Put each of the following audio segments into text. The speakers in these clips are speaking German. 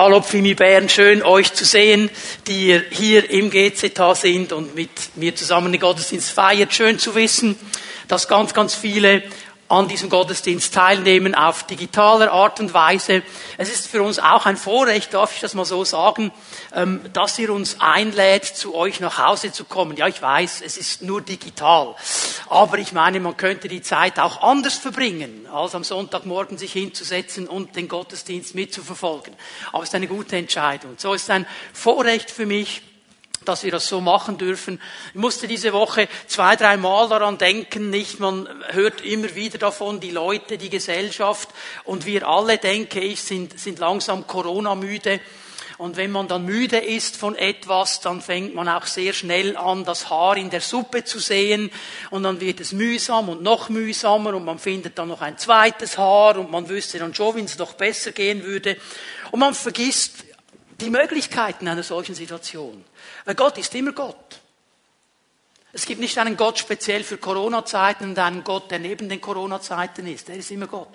Hallo Pfimi Bern, schön euch zu sehen, die hier im GZH sind und mit mir zusammen den Gottesdienst feiert. Schön zu wissen, dass ganz, ganz viele an diesem Gottesdienst teilnehmen auf digitaler Art und Weise. Es ist für uns auch ein Vorrecht, darf ich das mal so sagen, ähm, dass ihr uns einlädt, zu euch nach Hause zu kommen. Ja, ich weiß, es ist nur digital. Aber ich meine, man könnte die Zeit auch anders verbringen, als am Sonntagmorgen sich hinzusetzen und den Gottesdienst mitzuverfolgen. Aber es ist eine gute Entscheidung. So ist ein Vorrecht für mich, dass wir das so machen dürfen. Ich musste diese Woche zwei, drei Mal daran denken, nicht? Man hört immer wieder davon, die Leute, die Gesellschaft und wir alle, denke ich, sind, sind langsam Corona-müde. Und wenn man dann müde ist von etwas, dann fängt man auch sehr schnell an, das Haar in der Suppe zu sehen. Und dann wird es mühsam und noch mühsamer und man findet dann noch ein zweites Haar und man wüsste dann schon, wie es noch besser gehen würde. Und man vergisst die Möglichkeiten einer solchen Situation. Weil Gott ist immer Gott. Es gibt nicht einen Gott speziell für Corona-Zeiten und einen Gott, der neben den Corona-Zeiten ist. Er ist immer Gott.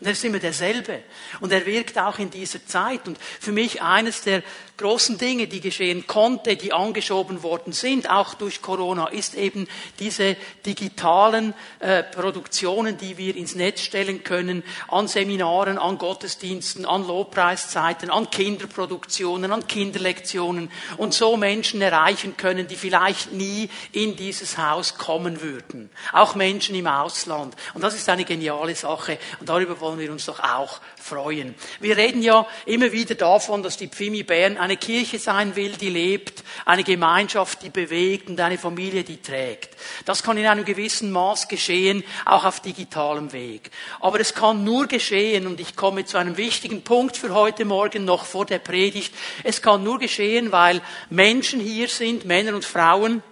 Und er ist immer derselbe. Und er wirkt auch in dieser Zeit. Und für mich eines der großen Dinge, die geschehen konnte, die angeschoben worden sind, auch durch Corona, ist eben diese digitalen äh, Produktionen, die wir ins Netz stellen können, an Seminaren, an Gottesdiensten, an Lobpreiszeiten, an Kinderproduktionen, an Kinderlektionen und so Menschen erreichen können, die vielleicht nie in dieses Haus kommen würden. Auch Menschen im Ausland. Und das ist eine geniale Sache. Und darüber wollen wir uns doch auch freuen. Wir reden ja immer wieder davon, dass die Pfimi Bern eine Kirche sein will, die lebt, eine Gemeinschaft, die bewegt und eine Familie, die trägt. Das kann in einem gewissen Maß geschehen, auch auf digitalem Weg. Aber es kann nur geschehen, und ich komme zu einem wichtigen Punkt für heute Morgen noch vor der Predigt, es kann nur geschehen, weil Menschen hier sind, Männer und Frauen,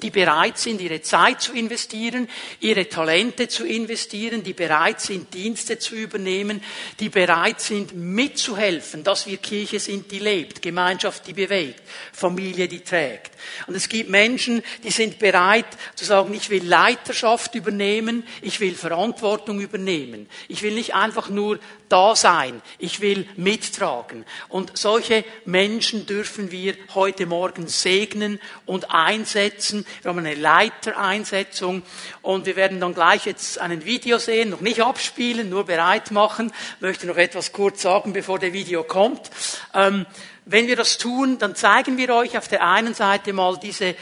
die bereit sind, ihre Zeit zu investieren, ihre Talente zu investieren, die bereit sind, Dienste zu übernehmen, die bereit sind, mitzuhelfen, dass wir Kirche sind, die lebt, Gemeinschaft, die bewegt, Familie, die trägt. Und es gibt Menschen, die sind bereit zu sagen, ich will Leiterschaft übernehmen, ich will Verantwortung übernehmen. Ich will nicht einfach nur da sein, ich will mittragen. Und solche Menschen dürfen wir heute Morgen segnen und einsetzen. Wir haben eine Leitereinsetzung und wir werden dann gleich jetzt einen Video sehen, noch nicht abspielen, nur bereit machen. Ich möchte noch etwas kurz sagen, bevor der Video kommt. Ähm, wenn wir das tun, dann zeigen wir euch auf der einen Seite mal diese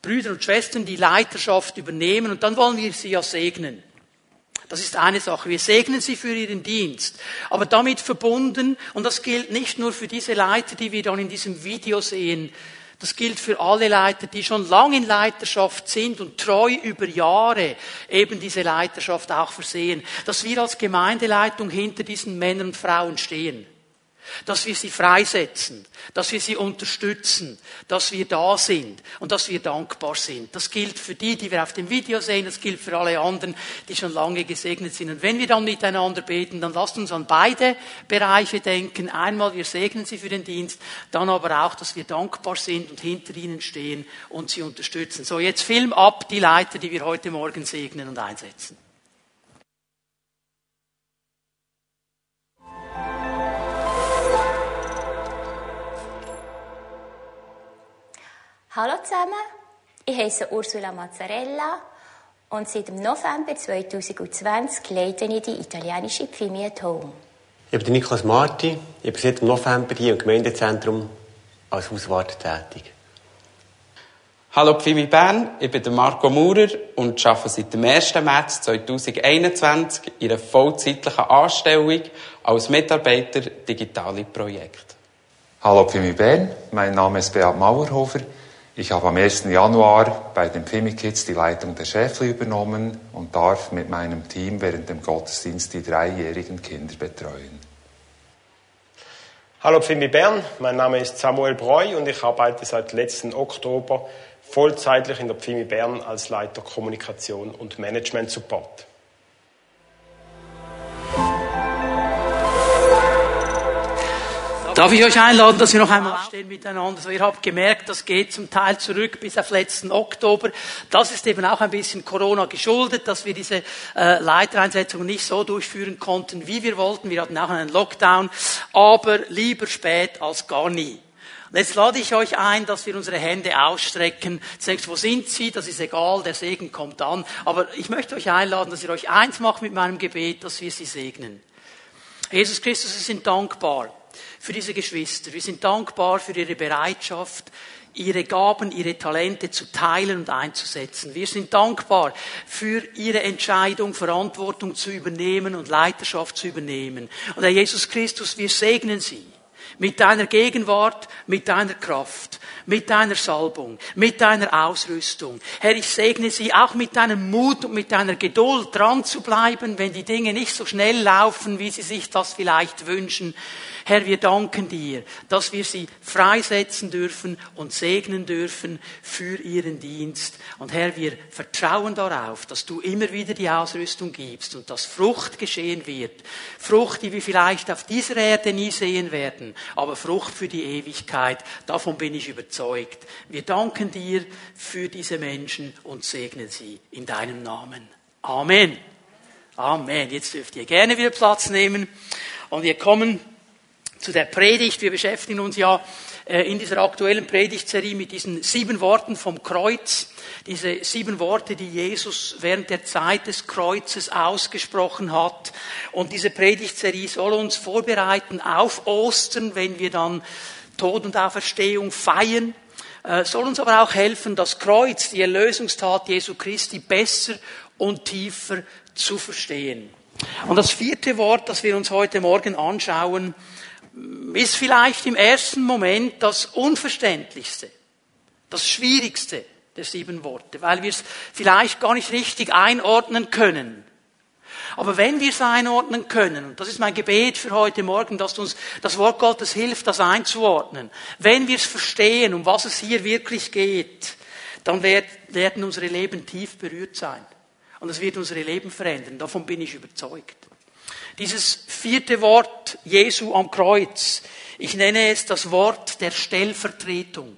Brüder und Schwestern, die Leiterschaft übernehmen und dann wollen wir sie ja segnen. Das ist eine Sache. Wir segnen sie für ihren Dienst. Aber damit verbunden, und das gilt nicht nur für diese Leiter, die wir dann in diesem Video sehen, das gilt für alle Leiter, die schon lange in Leiterschaft sind und treu über Jahre eben diese Leiterschaft auch versehen, dass wir als Gemeindeleitung hinter diesen Männern und Frauen stehen dass wir sie freisetzen, dass wir sie unterstützen, dass wir da sind und dass wir dankbar sind. Das gilt für die, die wir auf dem Video sehen, das gilt für alle anderen, die schon lange gesegnet sind. Und wenn wir dann miteinander beten, dann lasst uns an beide Bereiche denken. Einmal, wir segnen sie für den Dienst, dann aber auch, dass wir dankbar sind und hinter ihnen stehen und sie unterstützen. So, jetzt Film ab die Leiter, die wir heute Morgen segnen und einsetzen. Hallo zusammen, ich heiße Ursula Mazzarella und seit dem November 2020 leite ich die italienische Pfimi at Home. Ich bin Niklas Marti, ich bin seit dem November hier im Gemeindezentrum als Hauswart tätig. Hallo Pfimi Bern, ich bin Marco Maurer und arbeite seit dem 1. März 2021 in einer vollzeitlichen Anstellung als Mitarbeiter digitale Projekte. Hallo Pfimi Bern, mein Name ist Beat Mauerhofer. Ich habe am 1. Januar bei den Kids die Leitung der Schäfli übernommen und darf mit meinem Team während dem Gottesdienst die dreijährigen Kinder betreuen. Hallo Pfimi Bern, mein Name ist Samuel Breu und ich arbeite seit letzten Oktober vollzeitlich in der Pfimi Bern als Leiter Kommunikation und Management Support. Darf ich euch einladen, dass wir noch einmal aufstehen miteinander? Also ihr habt gemerkt, das geht zum Teil zurück bis auf letzten Oktober. Das ist eben auch ein bisschen Corona geschuldet, dass wir diese äh, Leitereinsetzung nicht so durchführen konnten, wie wir wollten. Wir hatten auch einen Lockdown, aber lieber spät als gar nie. Jetzt lade ich euch ein, dass wir unsere Hände ausstrecken. Jetzt denkst wo sind sie? Das ist egal, der Segen kommt an. Aber ich möchte euch einladen, dass ihr euch eins macht mit meinem Gebet, dass wir sie segnen. Jesus Christus, wir sind dankbar für diese Geschwister. Wir sind dankbar für ihre Bereitschaft, ihre Gaben, ihre Talente zu teilen und einzusetzen. Wir sind dankbar für ihre Entscheidung, Verantwortung zu übernehmen und Leiterschaft zu übernehmen. Und Herr Jesus Christus, wir segnen sie mit deiner Gegenwart, mit deiner Kraft, mit deiner Salbung, mit deiner Ausrüstung. Herr, ich segne sie auch mit deinem Mut und mit deiner Geduld dran zu bleiben, wenn die Dinge nicht so schnell laufen, wie sie sich das vielleicht wünschen. Herr, wir danken dir, dass wir sie freisetzen dürfen und segnen dürfen für ihren Dienst. Und Herr, wir vertrauen darauf, dass du immer wieder die Ausrüstung gibst und dass Frucht geschehen wird. Frucht, die wir vielleicht auf dieser Erde nie sehen werden, aber Frucht für die Ewigkeit. Davon bin ich überzeugt. Wir danken dir für diese Menschen und segnen sie in deinem Namen. Amen. Amen. Jetzt dürft ihr gerne wieder Platz nehmen. Und wir kommen zu der Predigt. Wir beschäftigen uns ja äh, in dieser aktuellen Predigtserie mit diesen sieben Worten vom Kreuz. Diese sieben Worte, die Jesus während der Zeit des Kreuzes ausgesprochen hat. Und diese Predigtserie soll uns vorbereiten auf Ostern, wenn wir dann Tod und Auferstehung feiern äh, soll uns aber auch helfen, das Kreuz, die Erlösungstat Jesu Christi besser und tiefer zu verstehen. Und das vierte Wort, das wir uns heute Morgen anschauen, ist vielleicht im ersten Moment das Unverständlichste, das Schwierigste der sieben Worte, weil wir es vielleicht gar nicht richtig einordnen können. Aber wenn wir es einordnen können, und das ist mein Gebet für heute Morgen, dass uns das Wort Gottes hilft, das einzuordnen, wenn wir es verstehen, um was es hier wirklich geht, dann werden unsere Leben tief berührt sein. Und es wird unsere Leben verändern. Davon bin ich überzeugt. Dieses vierte Wort Jesu am Kreuz, ich nenne es das Wort der Stellvertretung.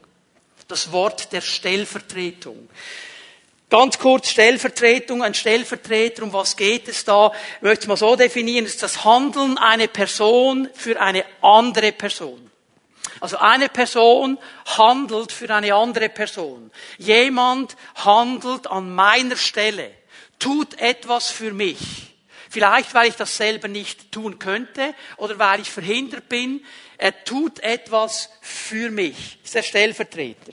Das Wort der Stellvertretung. Ganz kurz Stellvertretung, ein Stellvertreter, um was geht es da? Ich möchte es mal so definieren, ist das Handeln einer Person für eine andere Person. Also eine Person handelt für eine andere Person. Jemand handelt an meiner Stelle, tut etwas für mich. Vielleicht, weil ich das selber nicht tun könnte oder weil ich verhindert bin. Er tut etwas für mich. Das ist der Stellvertreter.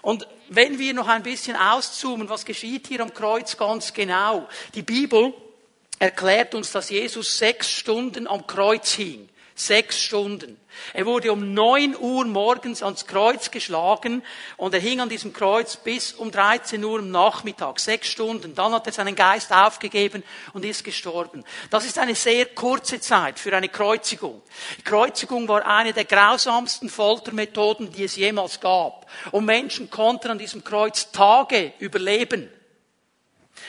Und wenn wir noch ein bisschen auszoomen, was geschieht hier am Kreuz ganz genau? Die Bibel erklärt uns, dass Jesus sechs Stunden am Kreuz hing. Sechs Stunden. Er wurde um neun Uhr morgens ans Kreuz geschlagen und er hing an diesem Kreuz bis um 13 Uhr am Nachmittag. Sechs Stunden. Dann hat er seinen Geist aufgegeben und ist gestorben. Das ist eine sehr kurze Zeit für eine Kreuzigung. Die Kreuzigung war eine der grausamsten Foltermethoden, die es jemals gab. Und Menschen konnten an diesem Kreuz Tage überleben.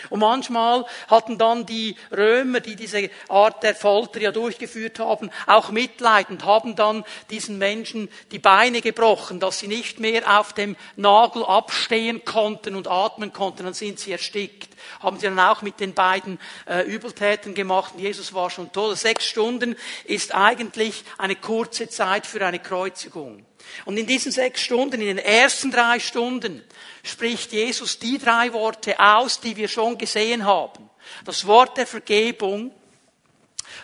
Und manchmal hatten dann die Römer, die diese Art der Folter ja durchgeführt haben, auch Mitleid und haben dann diesen Menschen die Beine gebrochen, dass sie nicht mehr auf dem Nagel abstehen konnten und atmen konnten, dann sind sie erstickt. Haben sie dann auch mit den beiden äh, Übeltätern gemacht und Jesus war schon tot. Sechs Stunden ist eigentlich eine kurze Zeit für eine Kreuzigung. Und in diesen sechs Stunden, in den ersten drei Stunden, spricht Jesus die drei Worte aus, die wir schon gesehen haben. Das Wort der Vergebung,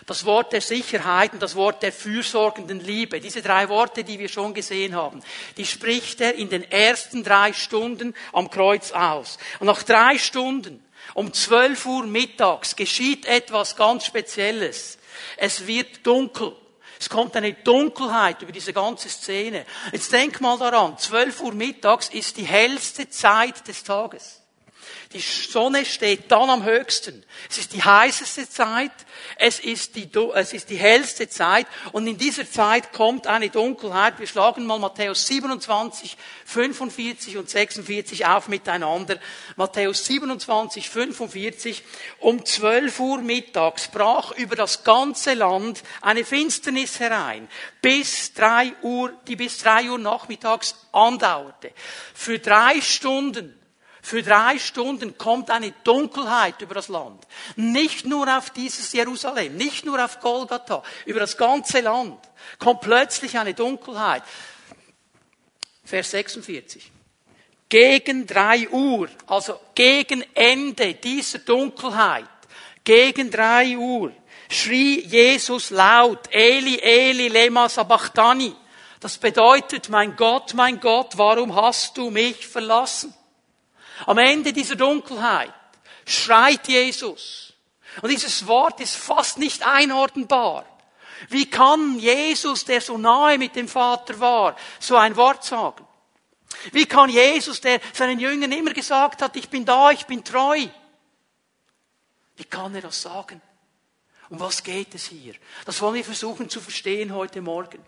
das Wort der Sicherheit und das Wort der fürsorgenden Liebe. Diese drei Worte, die wir schon gesehen haben, die spricht er in den ersten drei Stunden am Kreuz aus. Und nach drei Stunden, um zwölf Uhr mittags, geschieht etwas ganz Spezielles. Es wird dunkel. Es kommt eine Dunkelheit über diese ganze Szene. Jetzt denk mal daran, 12 Uhr mittags ist die hellste Zeit des Tages. Die Sonne steht dann am höchsten. Es ist die heißeste Zeit, es ist die, es ist die hellste Zeit und in dieser Zeit kommt eine Dunkelheit. Wir schlagen mal Matthäus 27, 45 und 46 auf miteinander. Matthäus 27, 45. Um 12 Uhr mittags brach über das ganze Land eine Finsternis herein, bis drei Uhr, die bis drei Uhr nachmittags andauerte. Für drei Stunden für drei Stunden kommt eine Dunkelheit über das Land. Nicht nur auf dieses Jerusalem, nicht nur auf Golgatha, über das ganze Land kommt plötzlich eine Dunkelheit. Vers 46. Gegen drei Uhr, also gegen Ende dieser Dunkelheit, gegen drei Uhr, schrie Jesus laut, Eli, Eli, lema sabachthani. Das bedeutet, mein Gott, mein Gott, warum hast du mich verlassen? Am Ende dieser Dunkelheit schreit Jesus. Und dieses Wort ist fast nicht einordnbar. Wie kann Jesus, der so nahe mit dem Vater war, so ein Wort sagen? Wie kann Jesus, der seinen Jüngern immer gesagt hat, ich bin da, ich bin treu, wie kann er das sagen? Um was geht es hier? Das wollen wir versuchen zu verstehen heute Morgen.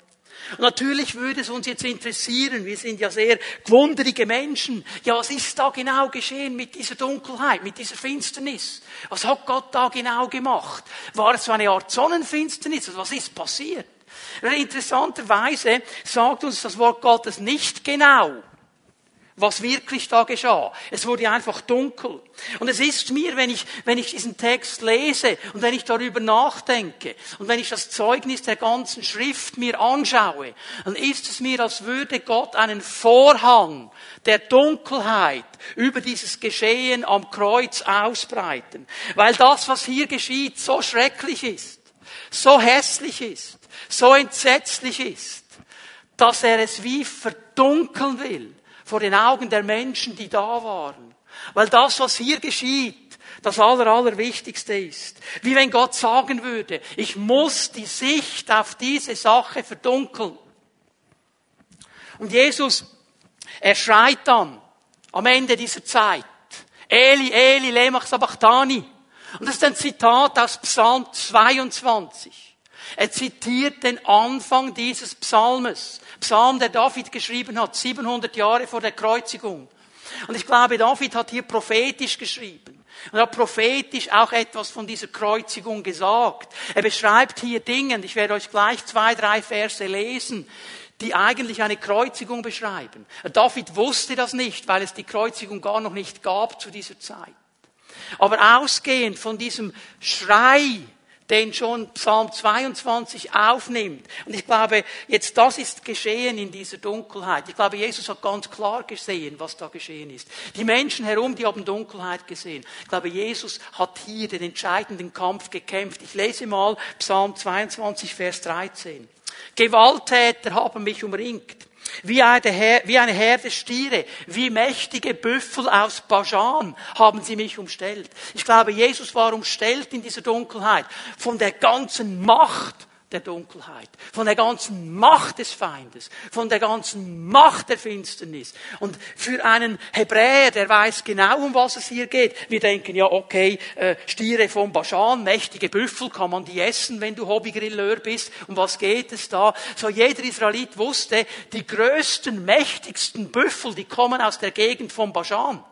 Und natürlich würde es uns jetzt interessieren, wir sind ja sehr gewunderige Menschen. Ja, was ist da genau geschehen mit dieser Dunkelheit, mit dieser Finsternis? Was hat Gott da genau gemacht? War es so eine Art Sonnenfinsternis? Was ist passiert? Interessanterweise sagt uns das Wort Gottes nicht genau, was wirklich da geschah. Es wurde einfach dunkel. Und es ist mir, wenn ich, wenn ich diesen Text lese und wenn ich darüber nachdenke und wenn ich das Zeugnis der ganzen Schrift mir anschaue, dann ist es mir, als würde Gott einen Vorhang der Dunkelheit über dieses Geschehen am Kreuz ausbreiten. Weil das, was hier geschieht, so schrecklich ist, so hässlich ist, so entsetzlich ist, dass er es wie verdunkeln will vor den Augen der Menschen, die da waren. Weil das, was hier geschieht, das Aller, Allerwichtigste ist. Wie wenn Gott sagen würde, ich muss die Sicht auf diese Sache verdunkeln. Und Jesus, er schreit dann am Ende dieser Zeit, Eli, Eli, lemach sabachthani. Und das ist ein Zitat aus Psalm 22. Er zitiert den Anfang dieses Psalmes. Psalm, der David geschrieben hat, 700 Jahre vor der Kreuzigung. Und ich glaube, David hat hier prophetisch geschrieben. Und hat prophetisch auch etwas von dieser Kreuzigung gesagt. Er beschreibt hier Dinge, ich werde euch gleich zwei, drei Verse lesen, die eigentlich eine Kreuzigung beschreiben. David wusste das nicht, weil es die Kreuzigung gar noch nicht gab zu dieser Zeit. Aber ausgehend von diesem Schrei den schon Psalm 22 aufnimmt. Und ich glaube, jetzt das ist geschehen in dieser Dunkelheit. Ich glaube, Jesus hat ganz klar gesehen, was da geschehen ist. Die Menschen herum, die haben Dunkelheit gesehen. Ich glaube, Jesus hat hier den entscheidenden Kampf gekämpft. Ich lese mal Psalm 22, Vers 13. Gewalttäter haben mich umringt wie eine, Herde Stiere, wie mächtige Büffel aus Bajan haben sie mich umstellt. Ich glaube, Jesus war umstellt in dieser Dunkelheit von der ganzen Macht der Dunkelheit, von der ganzen Macht des Feindes, von der ganzen Macht der Finsternis. Und für einen Hebräer, der weiß genau, um was es hier geht, wir denken ja, okay, äh, Stiere vom Baschan, mächtige Büffel, kann man die essen, wenn du Hobbygrilleur bist? Um was geht es da? So jeder Israelit wusste, die größten, mächtigsten Büffel, die kommen aus der Gegend vom Baschan.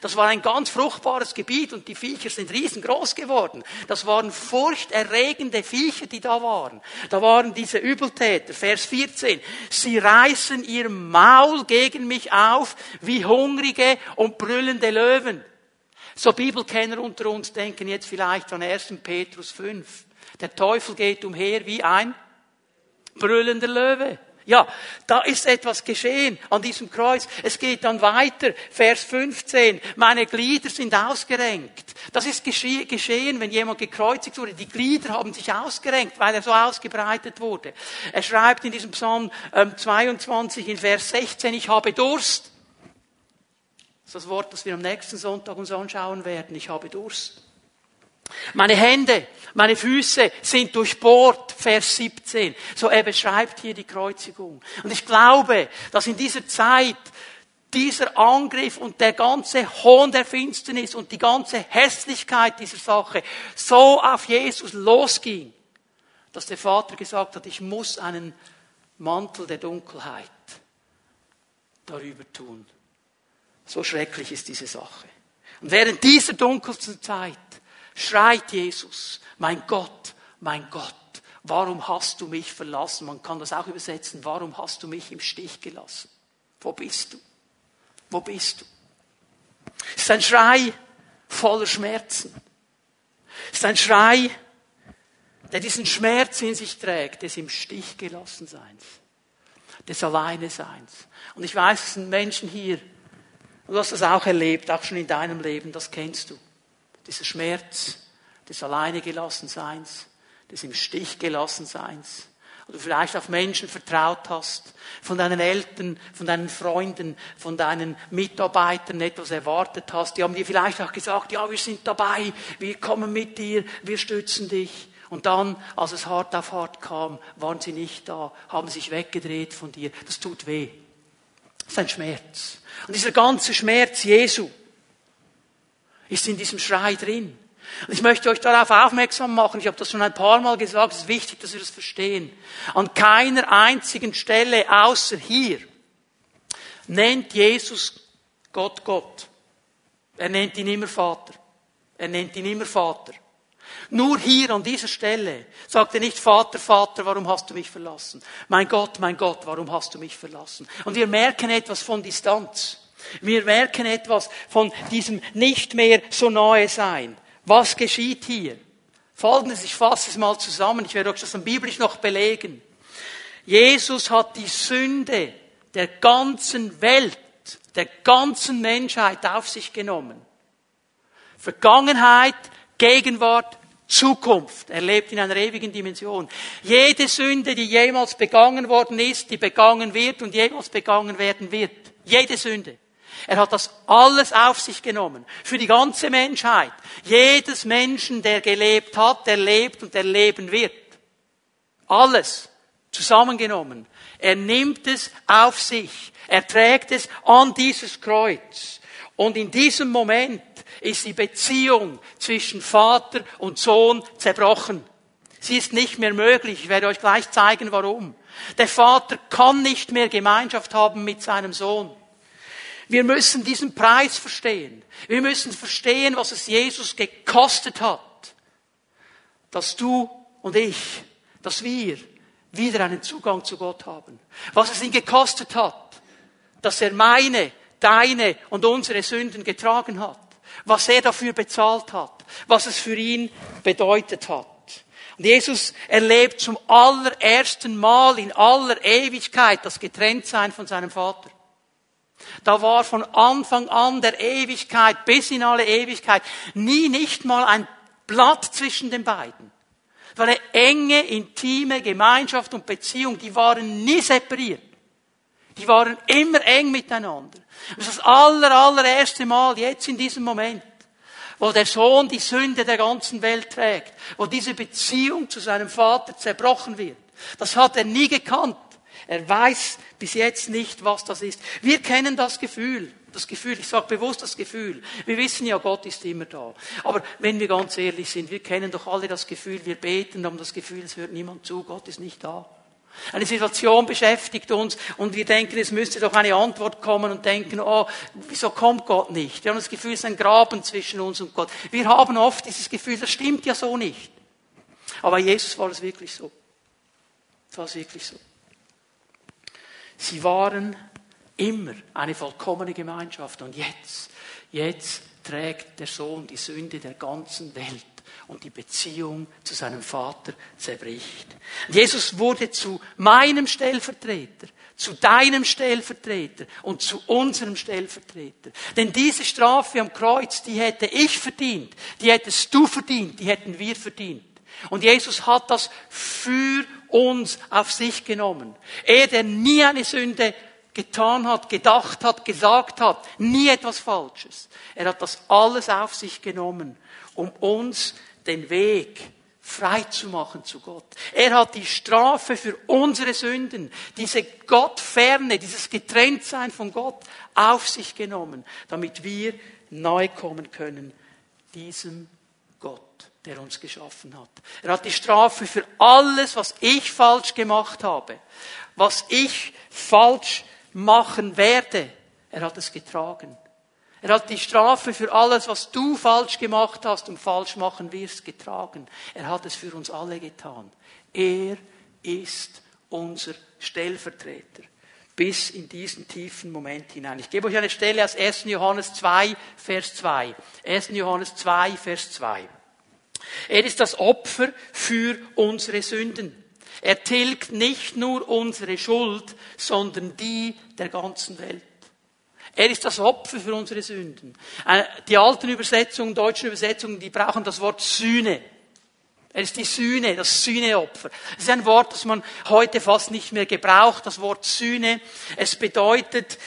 Das war ein ganz fruchtbares Gebiet und die Viecher sind riesengroß geworden. Das waren furchterregende Viecher, die da waren. Da waren diese Übeltäter. Vers 14. Sie reißen ihr Maul gegen mich auf wie hungrige und brüllende Löwen. So Bibelkenner unter uns denken jetzt vielleicht an 1. Petrus 5. Der Teufel geht umher wie ein brüllender Löwe. Ja, da ist etwas geschehen an diesem Kreuz. Es geht dann weiter. Vers 15. Meine Glieder sind ausgerenkt. Das ist geschehen, wenn jemand gekreuzigt wurde. Die Glieder haben sich ausgerenkt, weil er so ausgebreitet wurde. Er schreibt in diesem Psalm 22 ähm, in Vers 16, ich habe Durst. Das ist das Wort, das wir am nächsten Sonntag uns anschauen werden. Ich habe Durst. Meine Hände, meine Füße sind durchbohrt, Vers 17. So er beschreibt hier die Kreuzigung. Und ich glaube, dass in dieser Zeit dieser Angriff und der ganze Hohn der Finsternis und die ganze Hässlichkeit dieser Sache so auf Jesus losging, dass der Vater gesagt hat, ich muss einen Mantel der Dunkelheit darüber tun. So schrecklich ist diese Sache. Und während dieser dunkelsten Zeit schreit Jesus, mein Gott, mein Gott, warum hast du mich verlassen? Man kann das auch übersetzen, warum hast du mich im Stich gelassen? Wo bist du? Wo bist du? Es ist ein Schrei voller Schmerzen. Es ist ein Schrei, der diesen Schmerz in sich trägt, des im Stich gelassen Seins, des Alleine Seins. Und ich weiß, es sind Menschen hier, und du hast das auch erlebt, auch schon in deinem Leben, das kennst du. Dieser Schmerz des Alleine gelassen Seins, des im Stich gelassen Seins. Oder vielleicht auf Menschen vertraut hast, von deinen Eltern, von deinen Freunden, von deinen Mitarbeitern etwas erwartet hast. Die haben dir vielleicht auch gesagt, ja, wir sind dabei, wir kommen mit dir, wir stützen dich. Und dann, als es hart auf hart kam, waren sie nicht da, haben sich weggedreht von dir. Das tut weh. Das ist ein Schmerz. Und dieser ganze Schmerz Jesu ist in diesem Schrei drin. Und ich möchte euch darauf aufmerksam machen, ich habe das schon ein paar Mal gesagt, es ist wichtig, dass wir das verstehen. An keiner einzigen Stelle außer hier nennt Jesus Gott Gott. Er nennt ihn immer Vater. Er nennt ihn immer Vater. Nur hier an dieser Stelle sagt er nicht, Vater, Vater, warum hast du mich verlassen? Mein Gott, mein Gott, warum hast du mich verlassen? Und wir merken etwas von Distanz. Wir merken etwas von diesem nicht mehr so nahe sein. Was geschieht hier? Folgendes, ich fasse es mal zusammen, ich werde euch das dann biblisch noch belegen. Jesus hat die Sünde der ganzen Welt, der ganzen Menschheit auf sich genommen. Vergangenheit, Gegenwart, Zukunft. Er lebt in einer ewigen Dimension. Jede Sünde, die jemals begangen worden ist, die begangen wird und jemals begangen werden wird. Jede Sünde. Er hat das alles auf sich genommen. Für die ganze Menschheit. Jedes Menschen, der gelebt hat, der lebt und der leben wird. Alles zusammengenommen. Er nimmt es auf sich. Er trägt es an dieses Kreuz. Und in diesem Moment ist die Beziehung zwischen Vater und Sohn zerbrochen. Sie ist nicht mehr möglich. Ich werde euch gleich zeigen, warum. Der Vater kann nicht mehr Gemeinschaft haben mit seinem Sohn. Wir müssen diesen Preis verstehen. Wir müssen verstehen, was es Jesus gekostet hat, dass du und ich, dass wir wieder einen Zugang zu Gott haben. Was es ihn gekostet hat, dass er meine, deine und unsere Sünden getragen hat. Was er dafür bezahlt hat. Was es für ihn bedeutet hat. Und Jesus erlebt zum allerersten Mal in aller Ewigkeit das Getrenntsein von seinem Vater. Da war von Anfang an der Ewigkeit bis in alle Ewigkeit nie nicht mal ein Blatt zwischen den beiden. Es war eine enge, intime Gemeinschaft und Beziehung, die waren nie separiert. Die waren immer eng miteinander. Das ist das aller, allererste Mal jetzt in diesem Moment, wo der Sohn die Sünde der ganzen Welt trägt, wo diese Beziehung zu seinem Vater zerbrochen wird. Das hat er nie gekannt. Er weiß bis jetzt nicht, was das ist. Wir kennen das Gefühl. Das Gefühl, ich sage bewusst das Gefühl. Wir wissen ja, Gott ist immer da. Aber wenn wir ganz ehrlich sind, wir kennen doch alle das Gefühl, wir beten, haben das Gefühl, es hört niemand zu, Gott ist nicht da. Eine Situation beschäftigt uns und wir denken, es müsste doch eine Antwort kommen und denken, oh, wieso kommt Gott nicht? Wir haben das Gefühl, es ist ein Graben zwischen uns und Gott. Wir haben oft dieses Gefühl, das stimmt ja so nicht. Aber Jesus war es wirklich so. Es war es wirklich so. Sie waren immer eine vollkommene Gemeinschaft. Und jetzt, jetzt trägt der Sohn die Sünde der ganzen Welt und die Beziehung zu seinem Vater zerbricht. Jesus wurde zu meinem Stellvertreter, zu deinem Stellvertreter und zu unserem Stellvertreter. Denn diese Strafe am Kreuz, die hätte ich verdient, die hättest du verdient, die hätten wir verdient. Und Jesus hat das für uns auf sich genommen. Er, der nie eine Sünde getan hat, gedacht hat, gesagt hat, nie etwas Falsches. Er hat das alles auf sich genommen, um uns den Weg frei zu machen zu Gott. Er hat die Strafe für unsere Sünden, diese Gottferne, dieses Getrenntsein von Gott auf sich genommen, damit wir neu kommen können diesem der uns geschaffen hat. Er hat die Strafe für alles, was ich falsch gemacht habe, was ich falsch machen werde. Er hat es getragen. Er hat die Strafe für alles, was du falsch gemacht hast und falsch machen wirst, getragen. Er hat es für uns alle getan. Er ist unser Stellvertreter. Bis in diesen tiefen Moment hinein. Ich gebe euch eine Stelle aus 1. Johannes 2, Vers 2. 1. Johannes 2, Vers 2. Er ist das Opfer für unsere Sünden. Er tilgt nicht nur unsere Schuld, sondern die der ganzen Welt. Er ist das Opfer für unsere Sünden. Äh, die alten Übersetzungen, deutschen Übersetzungen, die brauchen das Wort Sühne. Er ist die Sühne, das Sühneopfer. Das ist ein Wort, das man heute fast nicht mehr gebraucht, das Wort Sühne. Es bedeutet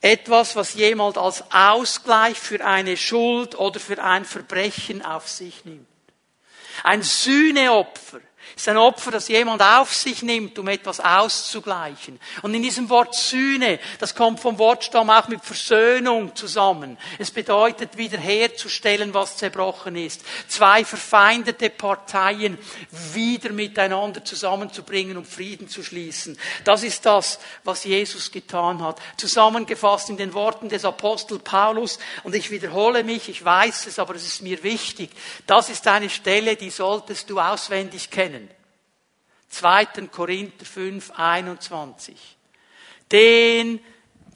etwas, was jemand als Ausgleich für eine Schuld oder für ein Verbrechen auf sich nimmt. Ein Sühneopfer ist ein Opfer, das jemand auf sich nimmt, um etwas auszugleichen. Und in diesem Wort Sühne, das kommt vom Wortstamm auch mit Versöhnung zusammen. Es bedeutet wiederherzustellen, was zerbrochen ist. Zwei verfeindete Parteien wieder miteinander zusammenzubringen und Frieden zu schließen. Das ist das, was Jesus getan hat. Zusammengefasst in den Worten des Apostel Paulus. Und ich wiederhole mich, ich weiß es, aber es ist mir wichtig. Das ist eine Stelle, die solltest du auswendig kennen. 2. Korinther 5, 21. Den,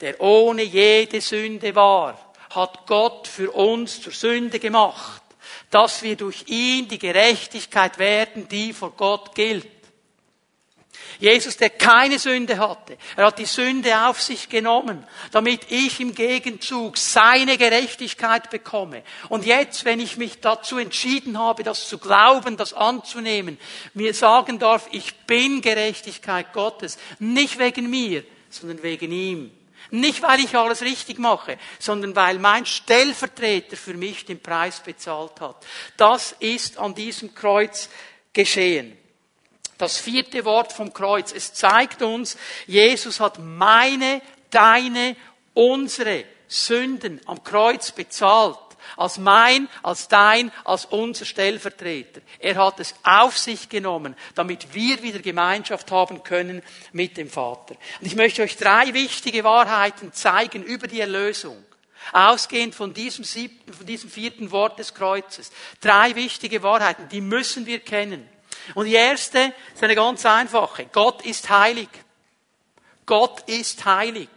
der ohne jede Sünde war, hat Gott für uns zur Sünde gemacht, dass wir durch ihn die Gerechtigkeit werden, die vor Gott gilt. Jesus, der keine Sünde hatte, er hat die Sünde auf sich genommen, damit ich im Gegenzug seine Gerechtigkeit bekomme. Und jetzt, wenn ich mich dazu entschieden habe, das zu glauben, das anzunehmen, mir sagen darf, ich bin Gerechtigkeit Gottes, nicht wegen mir, sondern wegen ihm. Nicht, weil ich alles richtig mache, sondern weil mein Stellvertreter für mich den Preis bezahlt hat. Das ist an diesem Kreuz geschehen. Das vierte Wort vom Kreuz. Es zeigt uns, Jesus hat meine, deine, unsere Sünden am Kreuz bezahlt. Als mein, als dein, als unser Stellvertreter. Er hat es auf sich genommen, damit wir wieder Gemeinschaft haben können mit dem Vater. Und ich möchte euch drei wichtige Wahrheiten zeigen über die Erlösung. Ausgehend von diesem siebten, von diesem vierten Wort des Kreuzes. Drei wichtige Wahrheiten, die müssen wir kennen. Und die erste ist eine ganz einfache. Gott ist heilig. Gott ist heilig.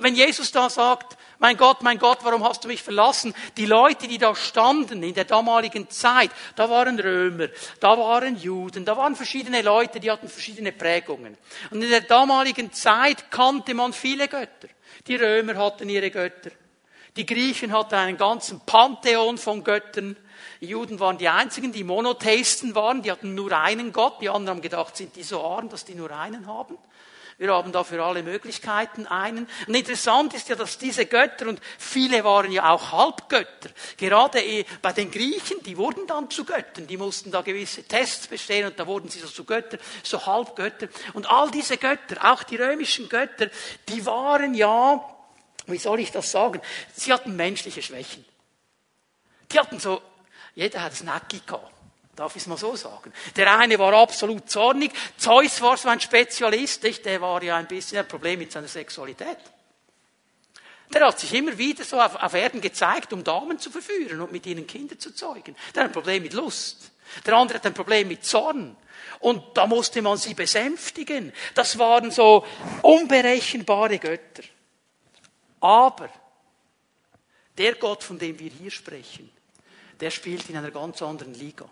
Wenn Jesus da sagt, mein Gott, mein Gott, warum hast du mich verlassen? Die Leute, die da standen in der damaligen Zeit, da waren Römer, da waren Juden, da waren verschiedene Leute, die hatten verschiedene Prägungen. Und in der damaligen Zeit kannte man viele Götter. Die Römer hatten ihre Götter. Die Griechen hatten einen ganzen Pantheon von Göttern. Die Juden waren die einzigen, die Monotheisten waren, die hatten nur einen Gott. Die anderen haben gedacht, sind die so arm, dass die nur einen haben? Wir haben da für alle Möglichkeiten einen. Und interessant ist ja, dass diese Götter, und viele waren ja auch Halbgötter, gerade eh bei den Griechen, die wurden dann zu Göttern, die mussten da gewisse Tests bestehen und da wurden sie so zu Göttern, so Halbgötter. Und all diese Götter, auch die römischen Götter, die waren ja, wie soll ich das sagen, sie hatten menschliche Schwächen. Die hatten so jeder hat ein Necki gehabt. Darf ich es mal so sagen? Der eine war absolut zornig. Zeus war so ein Spezialist. Nicht? Der war ja ein bisschen ein Problem mit seiner Sexualität. Der hat sich immer wieder so auf, auf Erden gezeigt, um Damen zu verführen und mit ihnen Kinder zu zeugen. Der hat ein Problem mit Lust. Der andere hat ein Problem mit Zorn. Und da musste man sie besänftigen. Das waren so unberechenbare Götter. Aber der Gott, von dem wir hier sprechen, der spielt in einer ganz anderen Liga.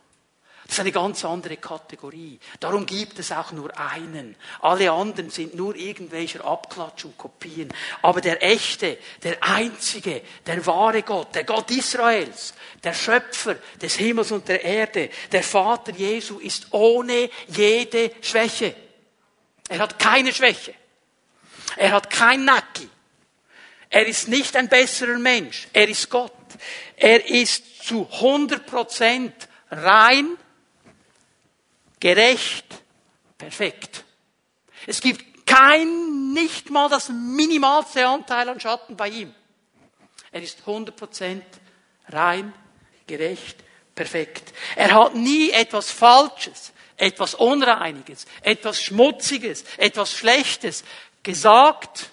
Das ist eine ganz andere Kategorie. Darum gibt es auch nur einen. Alle anderen sind nur irgendwelcher Abklatsch und Kopien. Aber der echte, der einzige, der wahre Gott, der Gott Israels, der Schöpfer des Himmels und der Erde, der Vater Jesu ist ohne jede Schwäche. Er hat keine Schwäche. Er hat kein Nacki. Er ist nicht ein besserer Mensch. Er ist Gott. Er ist zu 100 Prozent rein, gerecht, perfekt. Es gibt kein, nicht mal das minimalste Anteil an Schatten bei ihm. Er ist 100% rein, gerecht, perfekt. Er hat nie etwas Falsches, etwas Unreiniges, etwas Schmutziges, etwas Schlechtes gesagt,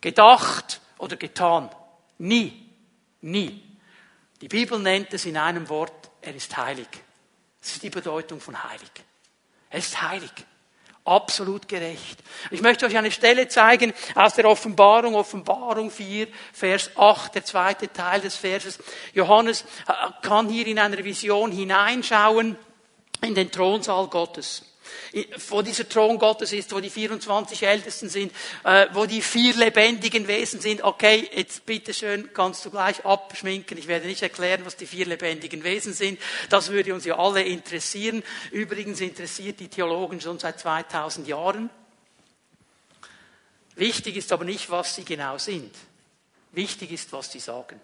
gedacht oder getan. Nie. Nie. Die Bibel nennt es in einem Wort, er ist heilig. Das ist die Bedeutung von heilig. Er ist heilig. Absolut gerecht. Ich möchte euch eine Stelle zeigen aus der Offenbarung, Offenbarung 4, Vers 8, der zweite Teil des Verses. Johannes äh, kann hier in einer Vision hineinschauen in den Thronsaal Gottes wo dieser Thron Gottes ist, wo die 24 Ältesten sind, äh, wo die vier lebendigen Wesen sind. Okay, jetzt bitteschön, kannst du gleich abschminken. Ich werde nicht erklären, was die vier lebendigen Wesen sind. Das würde uns ja alle interessieren. Übrigens interessiert die Theologen schon seit 2000 Jahren. Wichtig ist aber nicht, was sie genau sind. Wichtig ist, was sie sagen.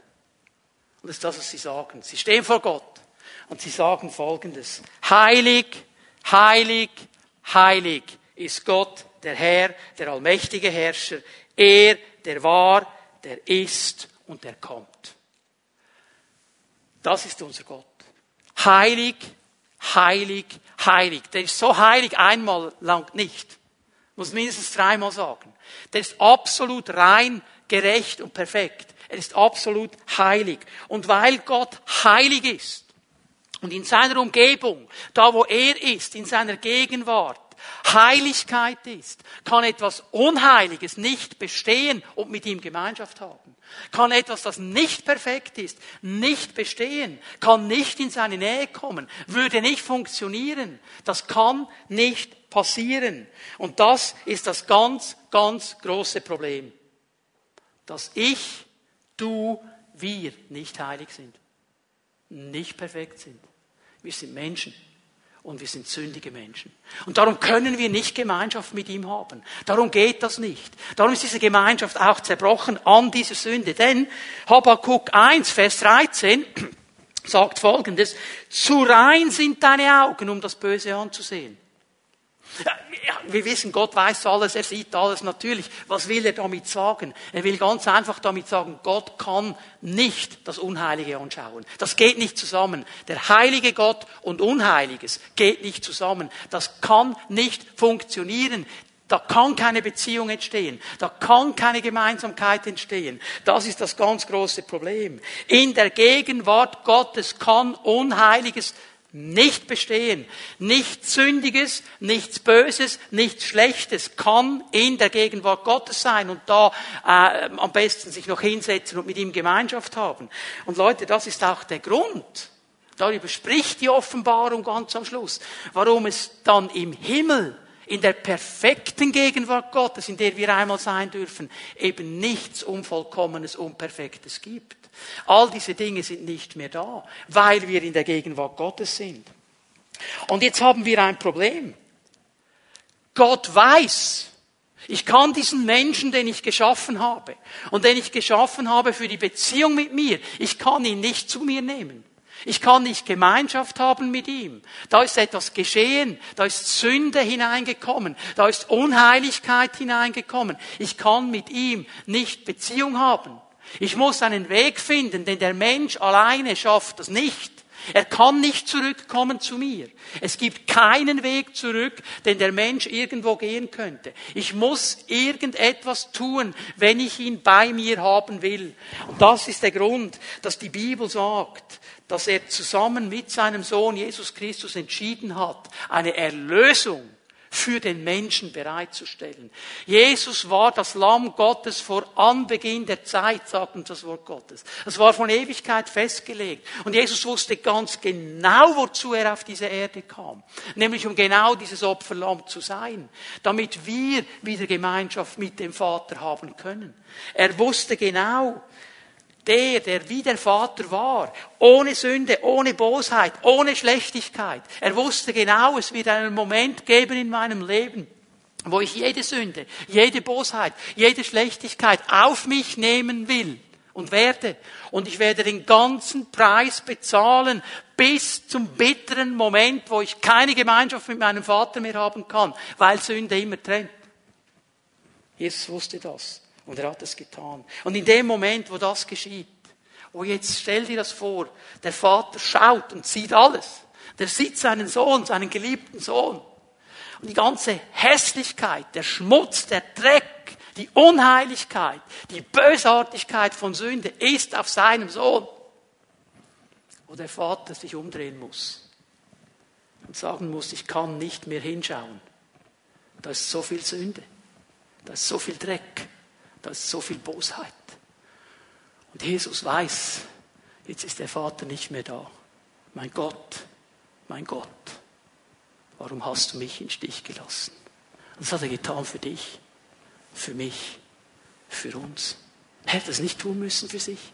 Und das ist das, was sie sagen. Sie stehen vor Gott und sie sagen Folgendes. Heilig, heilig, heilig ist Gott, der Herr, der allmächtige Herrscher. Er, der war, der ist und der kommt. Das ist unser Gott. Heilig, heilig, heilig. Der ist so heilig einmal lang nicht. Muss mindestens dreimal sagen. Der ist absolut rein, gerecht und perfekt. Er ist absolut heilig. Und weil Gott heilig ist, und in seiner Umgebung, da wo er ist, in seiner Gegenwart, Heiligkeit ist, kann etwas Unheiliges nicht bestehen und mit ihm Gemeinschaft haben. Kann etwas, das nicht perfekt ist, nicht bestehen, kann nicht in seine Nähe kommen, würde nicht funktionieren. Das kann nicht passieren. Und das ist das ganz, ganz große Problem. Dass ich, du, wir nicht heilig sind, nicht perfekt sind. Wir sind Menschen und wir sind sündige Menschen. Und darum können wir nicht Gemeinschaft mit ihm haben. Darum geht das nicht. Darum ist diese Gemeinschaft auch zerbrochen an dieser Sünde. Denn Habakkuk 1, Vers 13 sagt folgendes, zu rein sind deine Augen, um das Böse anzusehen. Wir wissen, Gott weiß alles, er sieht alles natürlich. Was will er damit sagen? Er will ganz einfach damit sagen, Gott kann nicht das Unheilige anschauen. Das geht nicht zusammen. Der heilige Gott und Unheiliges geht nicht zusammen. Das kann nicht funktionieren. Da kann keine Beziehung entstehen. Da kann keine Gemeinsamkeit entstehen. Das ist das ganz große Problem. In der Gegenwart Gottes kann Unheiliges nicht bestehen. Nichts Sündiges, nichts Böses, nichts Schlechtes kann in der Gegenwart Gottes sein und da äh, am besten sich noch hinsetzen und mit ihm Gemeinschaft haben. Und Leute, das ist auch der Grund, darüber spricht die Offenbarung ganz am Schluss, warum es dann im Himmel in der perfekten Gegenwart Gottes, in der wir einmal sein dürfen, eben nichts Unvollkommenes, Unperfektes gibt. All diese Dinge sind nicht mehr da, weil wir in der Gegenwart Gottes sind. Und jetzt haben wir ein Problem. Gott weiß, ich kann diesen Menschen, den ich geschaffen habe und den ich geschaffen habe für die Beziehung mit mir, ich kann ihn nicht zu mir nehmen. Ich kann nicht Gemeinschaft haben mit ihm. Da ist etwas geschehen, da ist Sünde hineingekommen, da ist Unheiligkeit hineingekommen. Ich kann mit ihm nicht Beziehung haben. Ich muss einen Weg finden, denn der Mensch alleine schafft das nicht. Er kann nicht zurückkommen zu mir. Es gibt keinen Weg zurück, den der Mensch irgendwo gehen könnte. Ich muss irgendetwas tun, wenn ich ihn bei mir haben will. Und das ist der Grund, dass die Bibel sagt, dass er zusammen mit seinem Sohn Jesus Christus entschieden hat, eine Erlösung für den Menschen bereitzustellen. Jesus war das Lamm Gottes vor Anbeginn der Zeit, sagt uns das Wort Gottes. Das war von Ewigkeit festgelegt. Und Jesus wusste ganz genau, wozu er auf diese Erde kam. Nämlich um genau dieses Opferlamm zu sein. Damit wir wieder Gemeinschaft mit dem Vater haben können. Er wusste genau, der, der wie der Vater war, ohne Sünde, ohne Bosheit, ohne Schlechtigkeit. Er wusste genau, es wird einen Moment geben in meinem Leben, wo ich jede Sünde, jede Bosheit, jede Schlechtigkeit auf mich nehmen will und werde. Und ich werde den ganzen Preis bezahlen bis zum bitteren Moment, wo ich keine Gemeinschaft mit meinem Vater mehr haben kann, weil Sünde immer trennt. Jesus wusste das und er hat es getan. Und in dem Moment, wo das geschieht, oh jetzt stell dir das vor, der Vater schaut und sieht alles. Der sieht seinen Sohn, seinen geliebten Sohn. Und die ganze Hässlichkeit, der Schmutz, der Dreck, die Unheiligkeit, die Bösartigkeit von Sünde ist auf seinem Sohn. Wo der Vater sich umdrehen muss und sagen muss, ich kann nicht mehr hinschauen. Da ist so viel Sünde, da ist so viel Dreck, da ist so viel Bosheit. Und Jesus weiß, jetzt ist der Vater nicht mehr da. Mein Gott, mein Gott, warum hast du mich in Stich gelassen? Und das hat er getan für dich, für mich, für uns. Er hätte das nicht tun müssen für sich.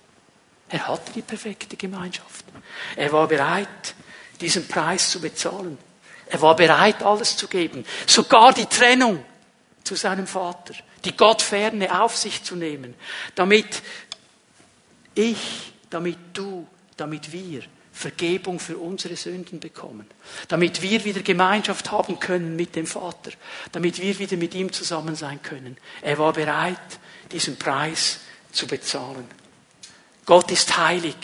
Er hatte die perfekte Gemeinschaft. Er war bereit, diesen Preis zu bezahlen. Er war bereit, alles zu geben. Sogar die Trennung zu seinem Vater, die Gottferne auf sich zu nehmen, damit ich, damit du, damit wir Vergebung für unsere Sünden bekommen, damit wir wieder Gemeinschaft haben können mit dem Vater, damit wir wieder mit ihm zusammen sein können. Er war bereit, diesen Preis zu bezahlen. Gott ist heilig.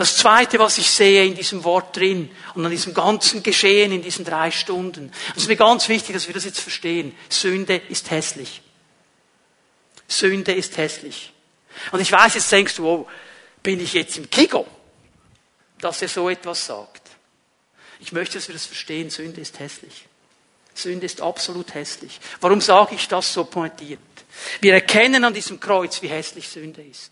Das Zweite, was ich sehe in diesem Wort drin und an diesem ganzen Geschehen in diesen drei Stunden, es ist mir ganz wichtig, dass wir das jetzt verstehen. Sünde ist hässlich. Sünde ist hässlich. Und ich weiß, jetzt denkst du, oh, bin ich jetzt im Kigo? dass er so etwas sagt. Ich möchte, dass wir das verstehen. Sünde ist hässlich. Sünde ist absolut hässlich. Warum sage ich das so pointiert? Wir erkennen an diesem Kreuz, wie hässlich Sünde ist.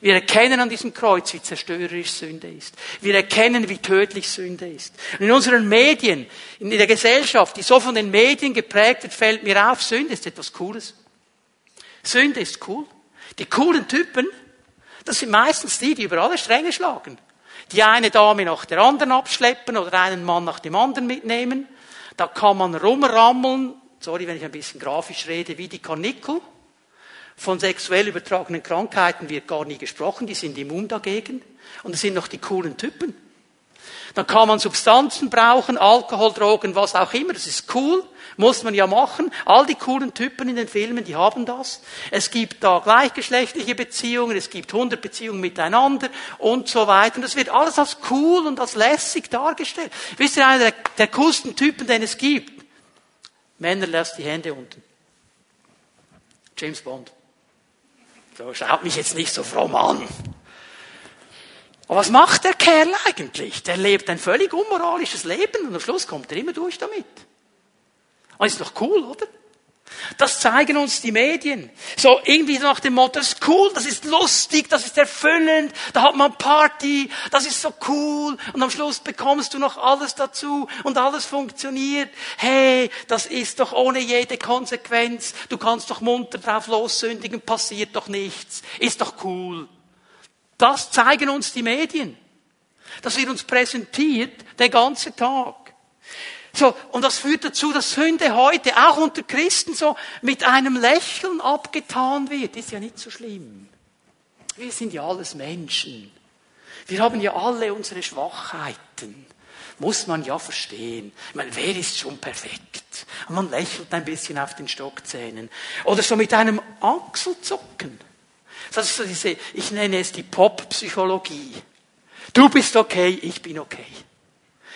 Wir erkennen an diesem Kreuz, wie zerstörerisch Sünde ist. Wir erkennen, wie tödlich Sünde ist. Und in unseren Medien, in der Gesellschaft, die so von den Medien geprägt wird, fällt mir auf, Sünde ist etwas Cooles. Sünde ist cool. Die coolen Typen, das sind meistens die, die über alle Stränge schlagen die eine Dame nach der anderen abschleppen oder einen Mann nach dem anderen mitnehmen. Da kann man rumrammeln, sorry, wenn ich ein bisschen grafisch rede, wie die Karnickel. Von sexuell übertragenen Krankheiten wird gar nie gesprochen, die sind immun dagegen. Und es sind noch die coolen Typen. Dann kann man Substanzen brauchen, Alkohol, Drogen, was auch immer, das ist cool. Muss man ja machen. All die coolen Typen in den Filmen, die haben das. Es gibt da gleichgeschlechtliche Beziehungen, es gibt 100 Beziehungen miteinander und so weiter. Und das wird alles als cool und als lässig dargestellt. Wisst ihr, einer der, der coolsten Typen, den es gibt? Männer lässt die Hände unten. James Bond. So, schaut mich jetzt nicht so fromm an. Aber was macht der Kerl eigentlich? Der lebt ein völlig unmoralisches Leben und am Schluss kommt er immer durch damit. Und ist doch cool, oder? Das zeigen uns die Medien. So irgendwie nach dem Motto, das ist cool, das ist lustig, das ist erfüllend, da hat man Party, das ist so cool und am Schluss bekommst du noch alles dazu und alles funktioniert. Hey, das ist doch ohne jede Konsequenz. Du kannst doch munter drauf lossündigen, passiert doch nichts. Ist doch cool. Das zeigen uns die Medien. Das wird uns präsentiert den ganzen Tag. So, und das führt dazu, dass Sünde heute auch unter Christen so mit einem Lächeln abgetan wird. Ist ja nicht so schlimm. Wir sind ja alles Menschen. Wir haben ja alle unsere Schwachheiten. Muss man ja verstehen. Ich meine, wer ist schon perfekt? Und man lächelt ein bisschen auf den Stockzähnen. Oder so mit einem Achselzucken. Das ist so diese, ich nenne es die Pop-Psychologie. Du bist okay, ich bin okay.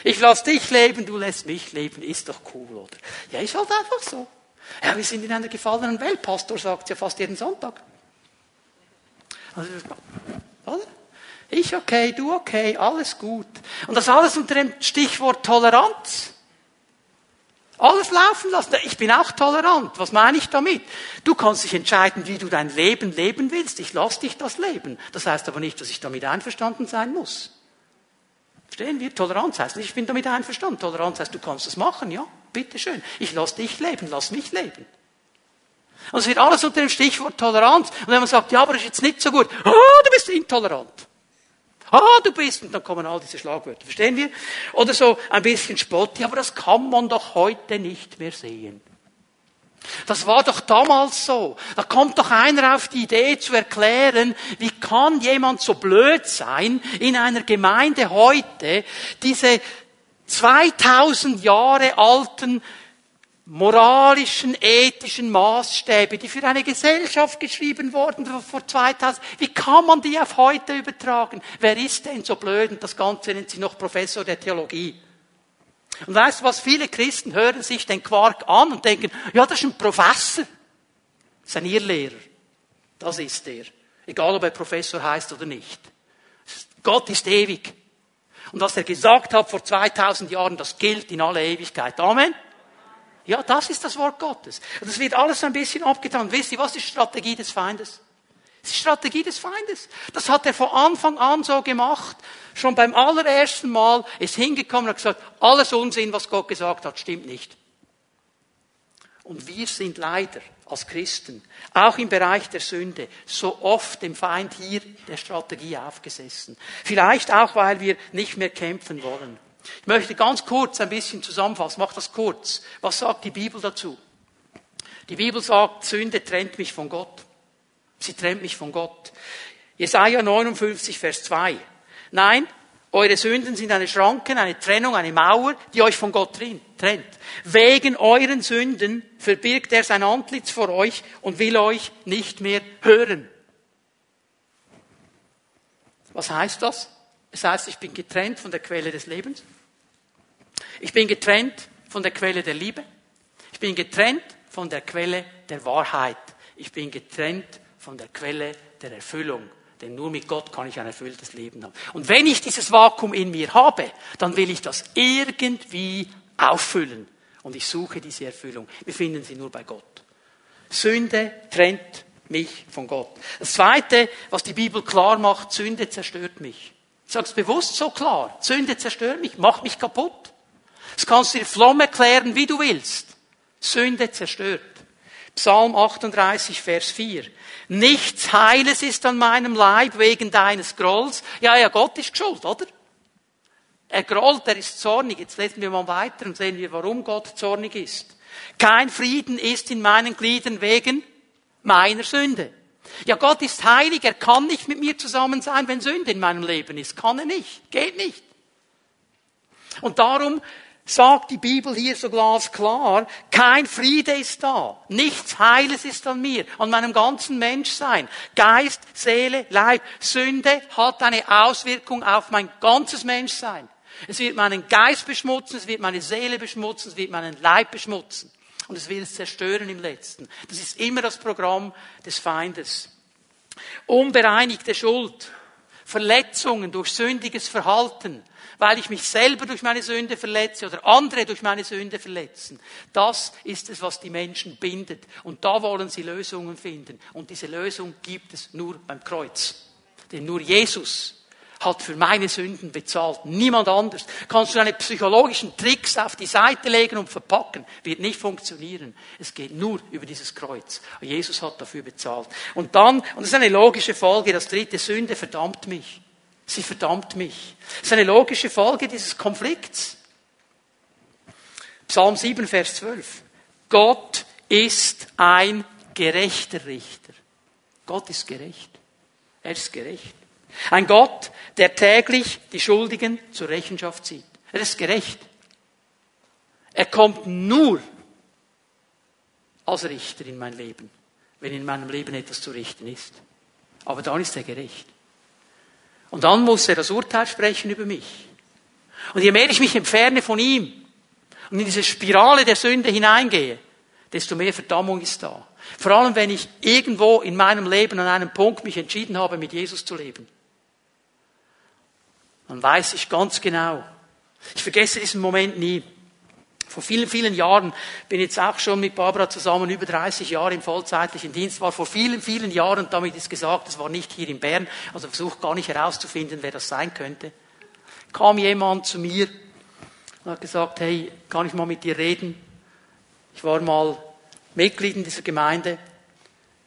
Ich lass dich leben, du lässt mich leben, ist doch cool, oder? Ja, ist halt einfach so. Ja, wir sind in einer gefallenen Welt, Pastor sagt ja fast jeden Sonntag. Also, oder? Ich okay, du okay, alles gut. Und das alles unter dem Stichwort Toleranz. Alles laufen lassen. Ich bin auch tolerant. Was meine ich damit? Du kannst dich entscheiden, wie du dein Leben leben willst. Ich lasse dich das leben. Das heißt aber nicht, dass ich damit einverstanden sein muss. Verstehen wir? Toleranz heißt ich bin damit einverstanden. Toleranz heißt, du kannst es machen, ja, bitteschön. Ich lass dich leben, lass mich leben. Und es wird alles unter dem Stichwort Toleranz. Und wenn man sagt, ja, aber das ist jetzt nicht so gut, ah, du bist intolerant. Ah, du bist, und dann kommen all diese Schlagwörter. Verstehen wir? Oder so ein bisschen Spott, ja, aber das kann man doch heute nicht mehr sehen. Das war doch damals so. Da kommt doch einer auf die Idee zu erklären, wie kann jemand so blöd sein, in einer Gemeinde heute diese 2000 Jahre alten moralischen, ethischen Maßstäbe, die für eine Gesellschaft geschrieben wurden vor 2000, wie kann man die auf heute übertragen? Wer ist denn so blöd? Und das Ganze nennt sich noch Professor der Theologie. Und weißt du was? Viele Christen hören sich den Quark an und denken, ja, das ist ein Professor. Das Irrlehrer. Das ist er. Egal, ob er Professor heißt oder nicht. Gott ist ewig. Und was er gesagt hat vor 2000 Jahren, das gilt in alle Ewigkeit. Amen. Ja, das ist das Wort Gottes. Und es wird alles ein bisschen abgetan. wisst ihr, was ist die Strategie des Feindes? Das ist die Strategie des Feindes. Das hat er von Anfang an so gemacht. Schon beim allerersten Mal ist hingekommen und hat gesagt, alles Unsinn, was Gott gesagt hat, stimmt nicht. Und wir sind leider als Christen, auch im Bereich der Sünde, so oft dem Feind hier der Strategie aufgesessen. Vielleicht auch, weil wir nicht mehr kämpfen wollen. Ich möchte ganz kurz ein bisschen zusammenfassen. Mach das kurz. Was sagt die Bibel dazu? Die Bibel sagt, Sünde trennt mich von Gott. Sie trennt mich von Gott. Jesaja 59, Vers 2. Nein, eure Sünden sind eine Schranken, eine Trennung, eine Mauer, die euch von Gott trennt. Wegen euren Sünden verbirgt er sein Antlitz vor euch und will euch nicht mehr hören. Was heißt das? Es heißt, ich bin getrennt von der Quelle des Lebens. Ich bin getrennt von der Quelle der Liebe. Ich bin getrennt von der Quelle der Wahrheit. Ich bin getrennt von der Quelle der Erfüllung. Denn nur mit Gott kann ich ein erfülltes Leben haben. Und wenn ich dieses Vakuum in mir habe, dann will ich das irgendwie auffüllen. Und ich suche diese Erfüllung. Wir finden sie nur bei Gott. Sünde trennt mich von Gott. Das Zweite, was die Bibel klar macht, Sünde zerstört mich. Ich sage es bewusst so klar. Sünde zerstört mich, macht mich kaputt. Das kannst du dir fromm erklären, wie du willst. Sünde zerstört. Psalm 38, Vers 4. Nichts Heiles ist an meinem Leib wegen deines Grolls. Ja, ja, Gott ist schuld, oder? Er grollt, er ist zornig. Jetzt lesen wir mal weiter und sehen wir, warum Gott zornig ist. Kein Frieden ist in meinen Gliedern wegen meiner Sünde. Ja, Gott ist heilig, er kann nicht mit mir zusammen sein, wenn Sünde in meinem Leben ist. Kann er nicht, geht nicht. Und darum sagt die Bibel hier so glasklar, kein Friede ist da, nichts Heiles ist an mir, an meinem ganzen Menschsein. Geist, Seele, Leib, Sünde hat eine Auswirkung auf mein ganzes Menschsein. Es wird meinen Geist beschmutzen, es wird meine Seele beschmutzen, es wird meinen Leib beschmutzen. Und es will es zerstören im Letzten. Das ist immer das Programm des Feindes. Unbereinigte Schuld, Verletzungen durch sündiges Verhalten, weil ich mich selber durch meine Sünde verletze oder andere durch meine Sünde verletzen. Das ist es, was die Menschen bindet. Und da wollen sie Lösungen finden. Und diese Lösung gibt es nur beim Kreuz. Denn nur Jesus hat für meine Sünden bezahlt. Niemand anders. Kannst du deine psychologischen Tricks auf die Seite legen und verpacken. Wird nicht funktionieren. Es geht nur über dieses Kreuz. Jesus hat dafür bezahlt. Und dann, und das ist eine logische Folge, das dritte Sünde verdammt mich. Sie verdammt mich. Das ist eine logische Folge dieses Konflikts. Psalm 7, Vers 12. Gott ist ein gerechter Richter. Gott ist gerecht. Er ist gerecht. Ein Gott, der täglich die Schuldigen zur Rechenschaft zieht. Er ist gerecht. Er kommt nur als Richter in mein Leben, wenn in meinem Leben etwas zu richten ist. Aber dann ist er gerecht. Und dann muss er das Urteil sprechen über mich. Und je mehr ich mich entferne von ihm und in diese Spirale der Sünde hineingehe, desto mehr Verdammung ist da. Vor allem, wenn ich irgendwo in meinem Leben an einem Punkt mich entschieden habe, mit Jesus zu leben. Dann weiß ich ganz genau. Ich vergesse diesen Moment nie. Vor vielen, vielen Jahren, bin jetzt auch schon mit Barbara zusammen über 30 Jahre im vollzeitlichen Dienst, war. Vor vielen, vielen Jahren, damit ist gesagt, es war nicht hier in Bern, also versucht gar nicht herauszufinden, wer das sein könnte, kam jemand zu mir und hat gesagt, hey, kann ich mal mit dir reden? Ich war mal Mitglied in dieser Gemeinde,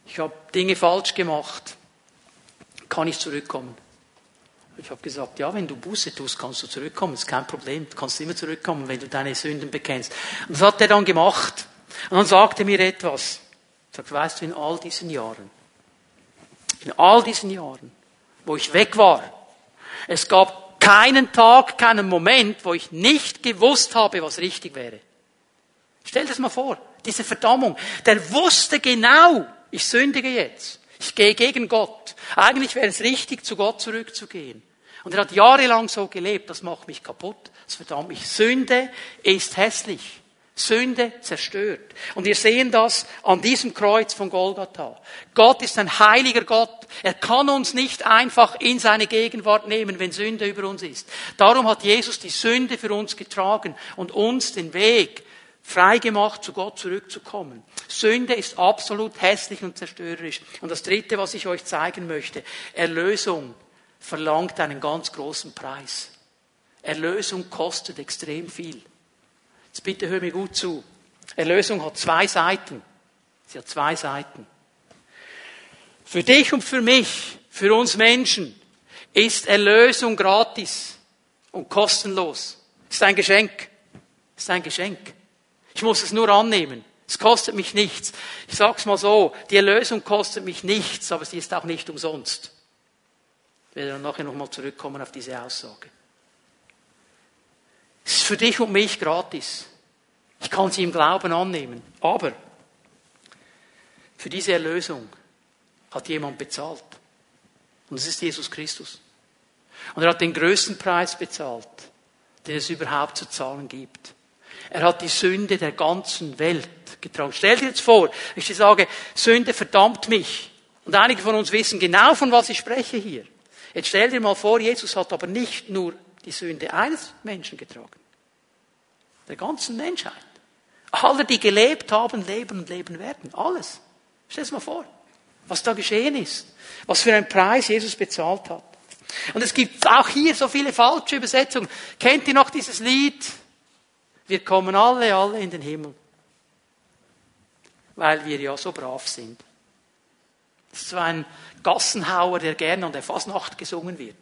ich habe Dinge falsch gemacht, kann ich zurückkommen? Ich habe gesagt, ja, wenn du Buße tust, kannst du zurückkommen, ist kein Problem, du kannst immer zurückkommen, wenn du deine Sünden bekennst. Und das hat er dann gemacht. Und dann sagte er mir etwas. Sagt, weißt du, in all diesen Jahren, in all diesen Jahren, wo ich weg war, es gab keinen Tag, keinen Moment, wo ich nicht gewusst habe, was richtig wäre. Stell das mal vor, diese Verdammung. Der wusste genau, ich sündige jetzt. Ich gehe gegen Gott. Eigentlich wäre es richtig, zu Gott zurückzugehen. Und er hat jahrelang so gelebt, das macht mich kaputt, das verdammt mich. Sünde ist hässlich. Sünde zerstört. Und wir sehen das an diesem Kreuz von Golgatha. Gott ist ein heiliger Gott. Er kann uns nicht einfach in seine Gegenwart nehmen, wenn Sünde über uns ist. Darum hat Jesus die Sünde für uns getragen und uns den Weg frei gemacht, zu Gott zurückzukommen. Sünde ist absolut hässlich und zerstörerisch. Und das Dritte, was ich euch zeigen möchte, Erlösung verlangt einen ganz großen Preis. Erlösung kostet extrem viel. Jetzt bitte hör mir gut zu. Erlösung hat zwei Seiten. Sie hat zwei Seiten. Für dich und für mich, für uns Menschen, ist Erlösung gratis und kostenlos. Ist ein Geschenk. Ist ein Geschenk. Ich muss es nur annehmen. Es kostet mich nichts. Ich sag's mal so, die Erlösung kostet mich nichts, aber sie ist auch nicht umsonst. Ich werde dann nachher nochmal zurückkommen auf diese Aussage. Es ist für dich und mich gratis. Ich kann sie im Glauben annehmen. Aber für diese Erlösung hat jemand bezahlt. Und es ist Jesus Christus. Und er hat den größten Preis bezahlt, den es überhaupt zu zahlen gibt. Er hat die Sünde der ganzen Welt getragen. Stell dir jetzt vor, ich sage, Sünde verdammt mich. Und einige von uns wissen genau, von was ich spreche hier. Jetzt stell dir mal vor, Jesus hat aber nicht nur die Sünde eines Menschen getragen. Der ganzen Menschheit. Alle, die gelebt haben, leben und leben werden. Alles. Stell dir mal vor, was da geschehen ist. Was für einen Preis Jesus bezahlt hat. Und es gibt auch hier so viele falsche Übersetzungen. Kennt ihr noch dieses Lied? Wir kommen alle, alle in den Himmel. Weil wir ja so brav sind. Das ist so ein Gassenhauer, der gerne an der Fasnacht gesungen wird.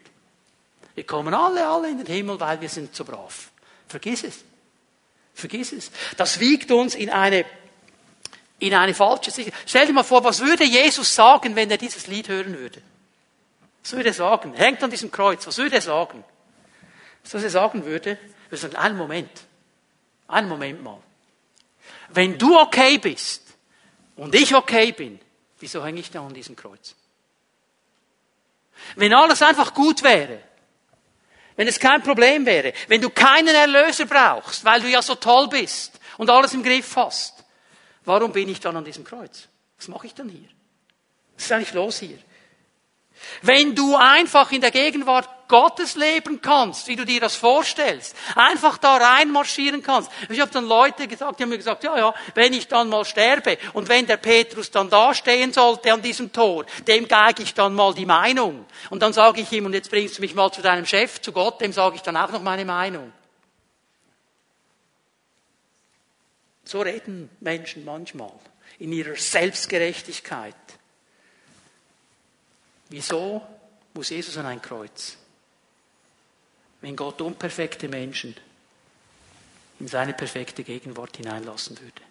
Wir kommen alle, alle in den Himmel, weil wir sind so brav. Vergiss es. Vergiss es. Das wiegt uns in eine, in eine falsche Sicherheit. Stell dir mal vor, was würde Jesus sagen, wenn er dieses Lied hören würde? Was würde er sagen? Hängt an diesem Kreuz. Was würde er sagen? Was er sagen würde? Er würde sagen, einen Moment. Einen Moment mal. Wenn du okay bist und ich okay bin, wieso hänge ich da an diesem Kreuz? Wenn alles einfach gut wäre, wenn es kein Problem wäre, wenn du keinen Erlöser brauchst, weil du ja so toll bist und alles im Griff hast, warum bin ich dann an diesem Kreuz? Was mache ich dann hier? Was ist eigentlich los hier? Wenn du einfach in der Gegenwart Gottes leben kannst, wie du dir das vorstellst, einfach da reinmarschieren kannst. Ich habe dann Leute gesagt, die haben mir gesagt, ja, ja, wenn ich dann mal sterbe und wenn der Petrus dann da stehen sollte an diesem Tor, dem geige ich dann mal die Meinung. Und dann sage ich ihm, und jetzt bringst du mich mal zu deinem Chef, zu Gott, dem sage ich dann auch noch meine Meinung. So reden Menschen manchmal in ihrer Selbstgerechtigkeit. Wieso muss Jesus an ein Kreuz? Wenn Gott unperfekte Menschen in seine perfekte Gegenwart hineinlassen würde.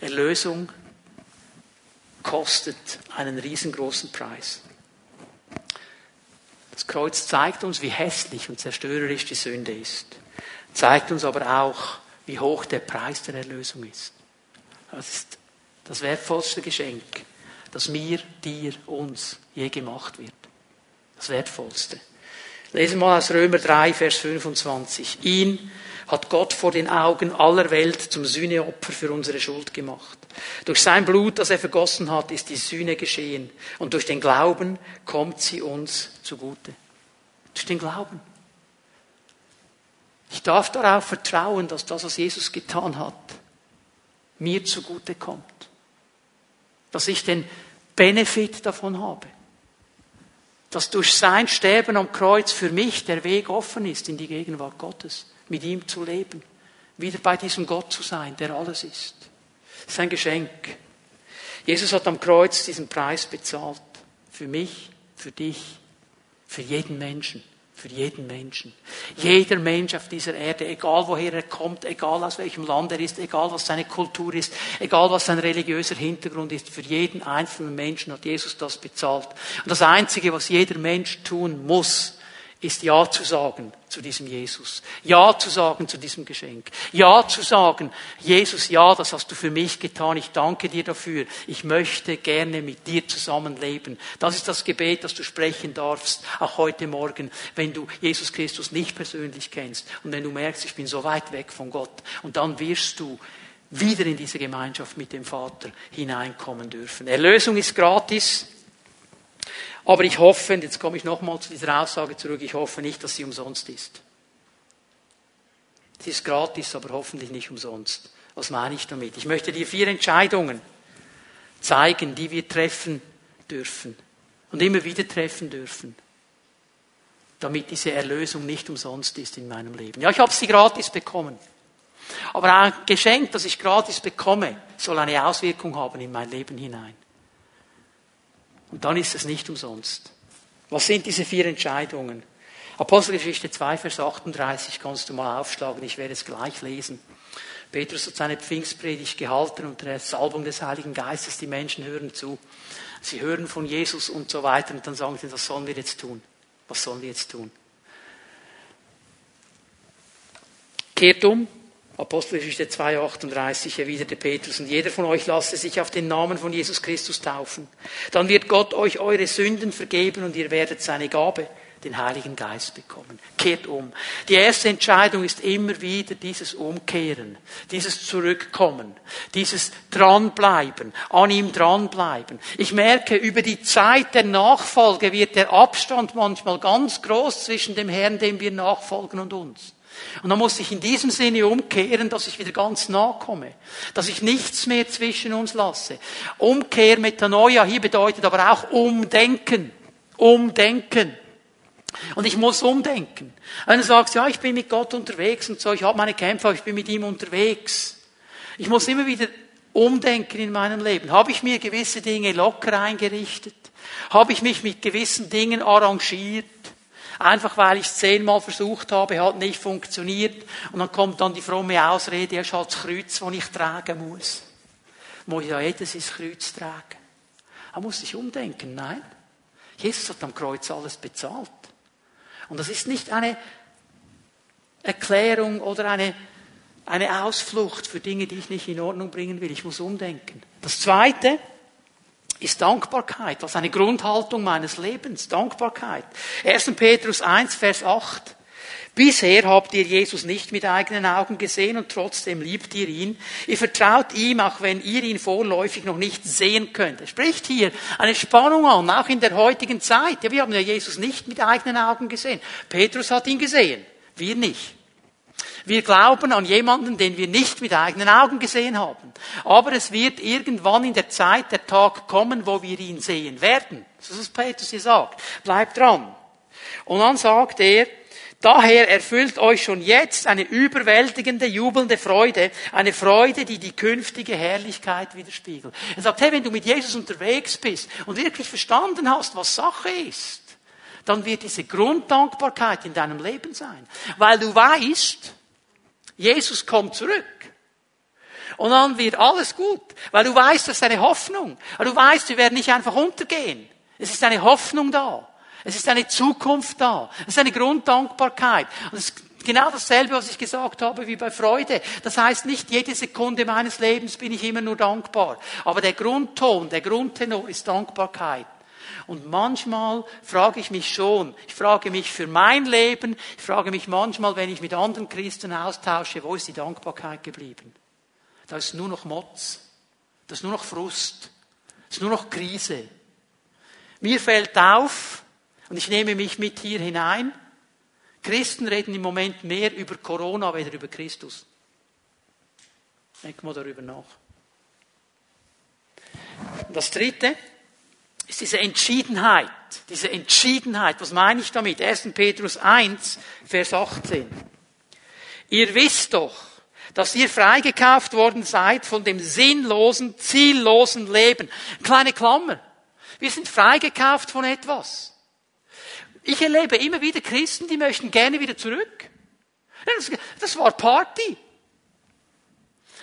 Erlösung kostet einen riesengroßen Preis. Das Kreuz zeigt uns, wie hässlich und zerstörerisch die Sünde ist. Zeigt uns aber auch, wie hoch der Preis der Erlösung ist. Das ist das wertvollste Geschenk, das mir, dir, uns je gemacht wird. Das Wertvollste. Lesen wir mal aus Römer 3, Vers 25. Ihn hat Gott vor den Augen aller Welt zum Sühneopfer für unsere Schuld gemacht. Durch sein Blut, das er vergossen hat, ist die Sühne geschehen. Und durch den Glauben kommt sie uns zugute. Durch den Glauben. Ich darf darauf vertrauen, dass das, was Jesus getan hat, mir zugute kommt dass ich den Benefit davon habe. Dass durch sein Sterben am Kreuz für mich der Weg offen ist in die Gegenwart Gottes, mit ihm zu leben, wieder bei diesem Gott zu sein, der alles ist. Das ist Geschenk. Jesus hat am Kreuz diesen Preis bezahlt. Für mich, für dich, für jeden Menschen, Für jeden Menschen. Jeder Mensch auf dieser Erde, egal woher er kommt, egal aus welchem Land er ist, egal was seine Kultur ist, egal was sein religiöser Hintergrund ist, für jeden einzelnen Menschen hat Jesus das bezahlt. Und das Einzige, was jeder Mensch tun muss, ist Ja zu sagen zu diesem Jesus. Ja zu sagen zu diesem Geschenk. Ja zu sagen, Jesus, ja, das hast du für mich getan. Ich danke dir dafür. Ich möchte gerne mit dir zusammenleben. Das ist das Gebet, das du sprechen darfst, auch heute Morgen, wenn du Jesus Christus nicht persönlich kennst und wenn du merkst, ich bin so weit weg von Gott. Und dann wirst du wieder in diese Gemeinschaft mit dem Vater hineinkommen dürfen. Erlösung ist gratis. Aber ich hoffe, und jetzt komme ich nochmal zu dieser Aussage zurück, ich hoffe nicht, dass sie umsonst ist. Sie ist gratis, aber hoffentlich nicht umsonst. Was meine ich damit? Ich möchte dir vier Entscheidungen zeigen, die wir treffen dürfen und immer wieder treffen dürfen, damit diese Erlösung nicht umsonst ist in meinem Leben. Ja, ich habe sie gratis bekommen. Aber ein Geschenk, das ich gratis bekomme, soll eine Auswirkung haben in mein Leben hinein. Und dann ist es nicht umsonst. Was sind diese vier Entscheidungen? Apostelgeschichte 2, Vers 38 kannst du mal aufschlagen, ich werde es gleich lesen. Petrus hat seine Pfingstpredigt gehalten unter der Salbung des Heiligen Geistes. Die Menschen hören zu. Sie hören von Jesus und so weiter und dann sagen sie, was sollen wir jetzt tun? Was sollen wir jetzt tun? Kehrt um, Apostelgeschichte 2,38 erwiderte Petrus, und jeder von euch lasse sich auf den Namen von Jesus Christus taufen. Dann wird Gott euch eure Sünden vergeben und ihr werdet seine Gabe, den Heiligen Geist bekommen. Kehrt um. Die erste Entscheidung ist immer wieder dieses Umkehren, dieses Zurückkommen, dieses Dranbleiben, an ihm dranbleiben. Ich merke, über die Zeit der Nachfolge wird der Abstand manchmal ganz groß zwischen dem Herrn, dem wir nachfolgen, und uns. Und dann muss ich in diesem Sinne umkehren, dass ich wieder ganz nah komme. Dass ich nichts mehr zwischen uns lasse. Umkehr, Metanoia hier bedeutet aber auch umdenken. Umdenken. Und ich muss umdenken. Wenn du sagst, ja, ich bin mit Gott unterwegs und so, ich habe meine Kämpfe, ich bin mit ihm unterwegs. Ich muss immer wieder umdenken in meinem Leben. Habe ich mir gewisse Dinge locker eingerichtet? Habe ich mich mit gewissen Dingen arrangiert? Einfach weil ich es zehnmal versucht habe, hat nicht funktioniert. Und dann kommt dann die fromme Ausrede, es ist das Kreuz, das ich tragen muss. Muss ich ja jedes ins Kreuz tragen? Da muss ich umdenken. Nein. Jesus hat am Kreuz alles bezahlt. Und das ist nicht eine Erklärung oder eine, eine Ausflucht für Dinge, die ich nicht in Ordnung bringen will. Ich muss umdenken. Das Zweite, ist Dankbarkeit, als eine Grundhaltung meines Lebens. Dankbarkeit. 1. Petrus 1, Vers 8. Bisher habt ihr Jesus nicht mit eigenen Augen gesehen und trotzdem liebt ihr ihn. Ihr vertraut ihm, auch wenn ihr ihn vorläufig noch nicht sehen könnt. Er spricht hier eine Spannung an, auch in der heutigen Zeit. Ja, wir haben ja Jesus nicht mit eigenen Augen gesehen. Petrus hat ihn gesehen, wir nicht. Wir glauben an jemanden, den wir nicht mit eigenen Augen gesehen haben. Aber es wird irgendwann in der Zeit der Tag kommen, wo wir ihn sehen werden. Das ist, was Petrus hier sagt. Bleibt dran. Und dann sagt er, Daher erfüllt euch schon jetzt eine überwältigende, jubelnde Freude, eine Freude, die die künftige Herrlichkeit widerspiegelt. Er sagt, hey, wenn du mit Jesus unterwegs bist und wirklich verstanden hast, was Sache ist, dann wird diese Grunddankbarkeit in deinem Leben sein. Weil du weißt, Jesus kommt zurück. Und dann wird alles gut, weil du weißt, das ist eine Hoffnung. Aber du weißt, wir werden nicht einfach untergehen. Es ist eine Hoffnung da. Es ist eine Zukunft da. Es ist eine Grunddankbarkeit. Und es ist genau dasselbe, was ich gesagt habe, wie bei Freude. Das heißt, nicht jede Sekunde meines Lebens bin ich immer nur dankbar. Aber der Grundton, der Grundtenor ist Dankbarkeit. Und manchmal frage ich mich schon, ich frage mich für mein Leben, ich frage mich manchmal, wenn ich mit anderen Christen austausche, wo ist die Dankbarkeit geblieben? Da ist nur noch Motz, da ist nur noch Frust, da ist nur noch Krise. Mir fällt auf, und ich nehme mich mit hier hinein, Christen reden im Moment mehr über Corona, weder über Christus. Denk mal darüber nach. Das dritte, ist diese Entschiedenheit. Diese Entschiedenheit. Was meine ich damit? 1. Petrus 1, Vers 18. Ihr wisst doch, dass ihr freigekauft worden seid von dem sinnlosen, ziellosen Leben. Kleine Klammer. Wir sind freigekauft von etwas. Ich erlebe immer wieder Christen, die möchten gerne wieder zurück. Das, war Party.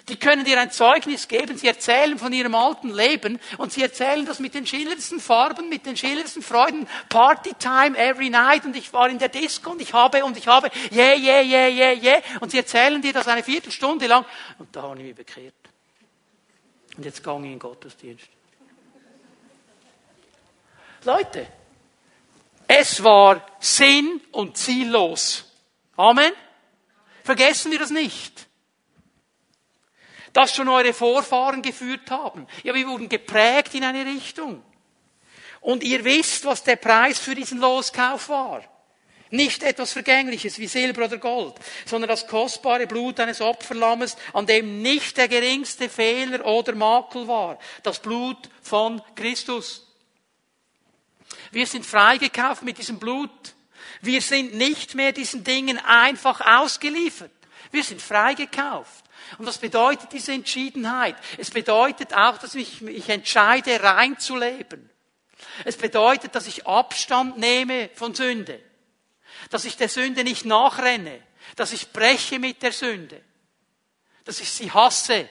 Die können dir ein Zeugnis geben, sie erzählen von ihrem alten Leben und sie erzählen das mit den schillerndsten Farben, mit den schillerndsten Freuden. Party time every night und ich war in der Disco und ich habe und ich habe, yeah, yeah, yeah, yeah, yeah. Und sie erzählen dir das eine Viertelstunde lang und da habe ich mich bekehrt. Und jetzt gehe ich in den Gottesdienst. Leute, es war sinn- und ziellos. Amen. Vergessen wir das nicht das schon eure Vorfahren geführt haben. Ja, wir wurden geprägt in eine Richtung. Und ihr wisst, was der Preis für diesen Loskauf war. Nicht etwas Vergängliches wie Silber oder Gold, sondern das kostbare Blut eines Opferlammes, an dem nicht der geringste Fehler oder Makel war. Das Blut von Christus. Wir sind freigekauft mit diesem Blut. Wir sind nicht mehr diesen Dingen einfach ausgeliefert. Wir sind freigekauft. Und was bedeutet diese Entschiedenheit? Es bedeutet auch, dass ich mich entscheide, rein zu leben. Es bedeutet, dass ich Abstand nehme von Sünde. Dass ich der Sünde nicht nachrenne. Dass ich breche mit der Sünde. Dass ich sie hasse,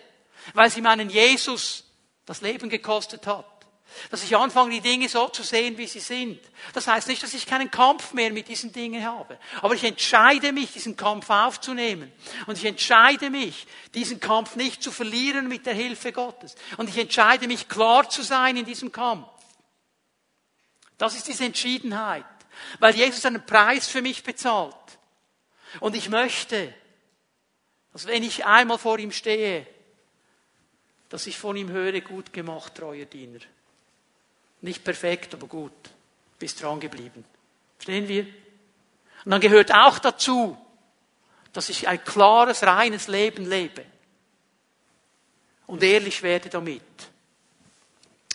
weil sie meinen Jesus das Leben gekostet hat. Dass ich anfange, die Dinge so zu sehen, wie sie sind. Das heißt nicht, dass ich keinen Kampf mehr mit diesen Dingen habe. Aber ich entscheide mich, diesen Kampf aufzunehmen. Und ich entscheide mich, diesen Kampf nicht zu verlieren mit der Hilfe Gottes. Und ich entscheide mich, klar zu sein in diesem Kampf. Das ist diese Entschiedenheit. Weil Jesus einen Preis für mich bezahlt. Und ich möchte, dass wenn ich einmal vor ihm stehe, dass ich von ihm höre, gut gemacht, treuer Diener. Nicht perfekt, aber gut. Bist dran geblieben. Verstehen wir? Und dann gehört auch dazu, dass ich ein klares, reines Leben lebe. Und ehrlich werde damit.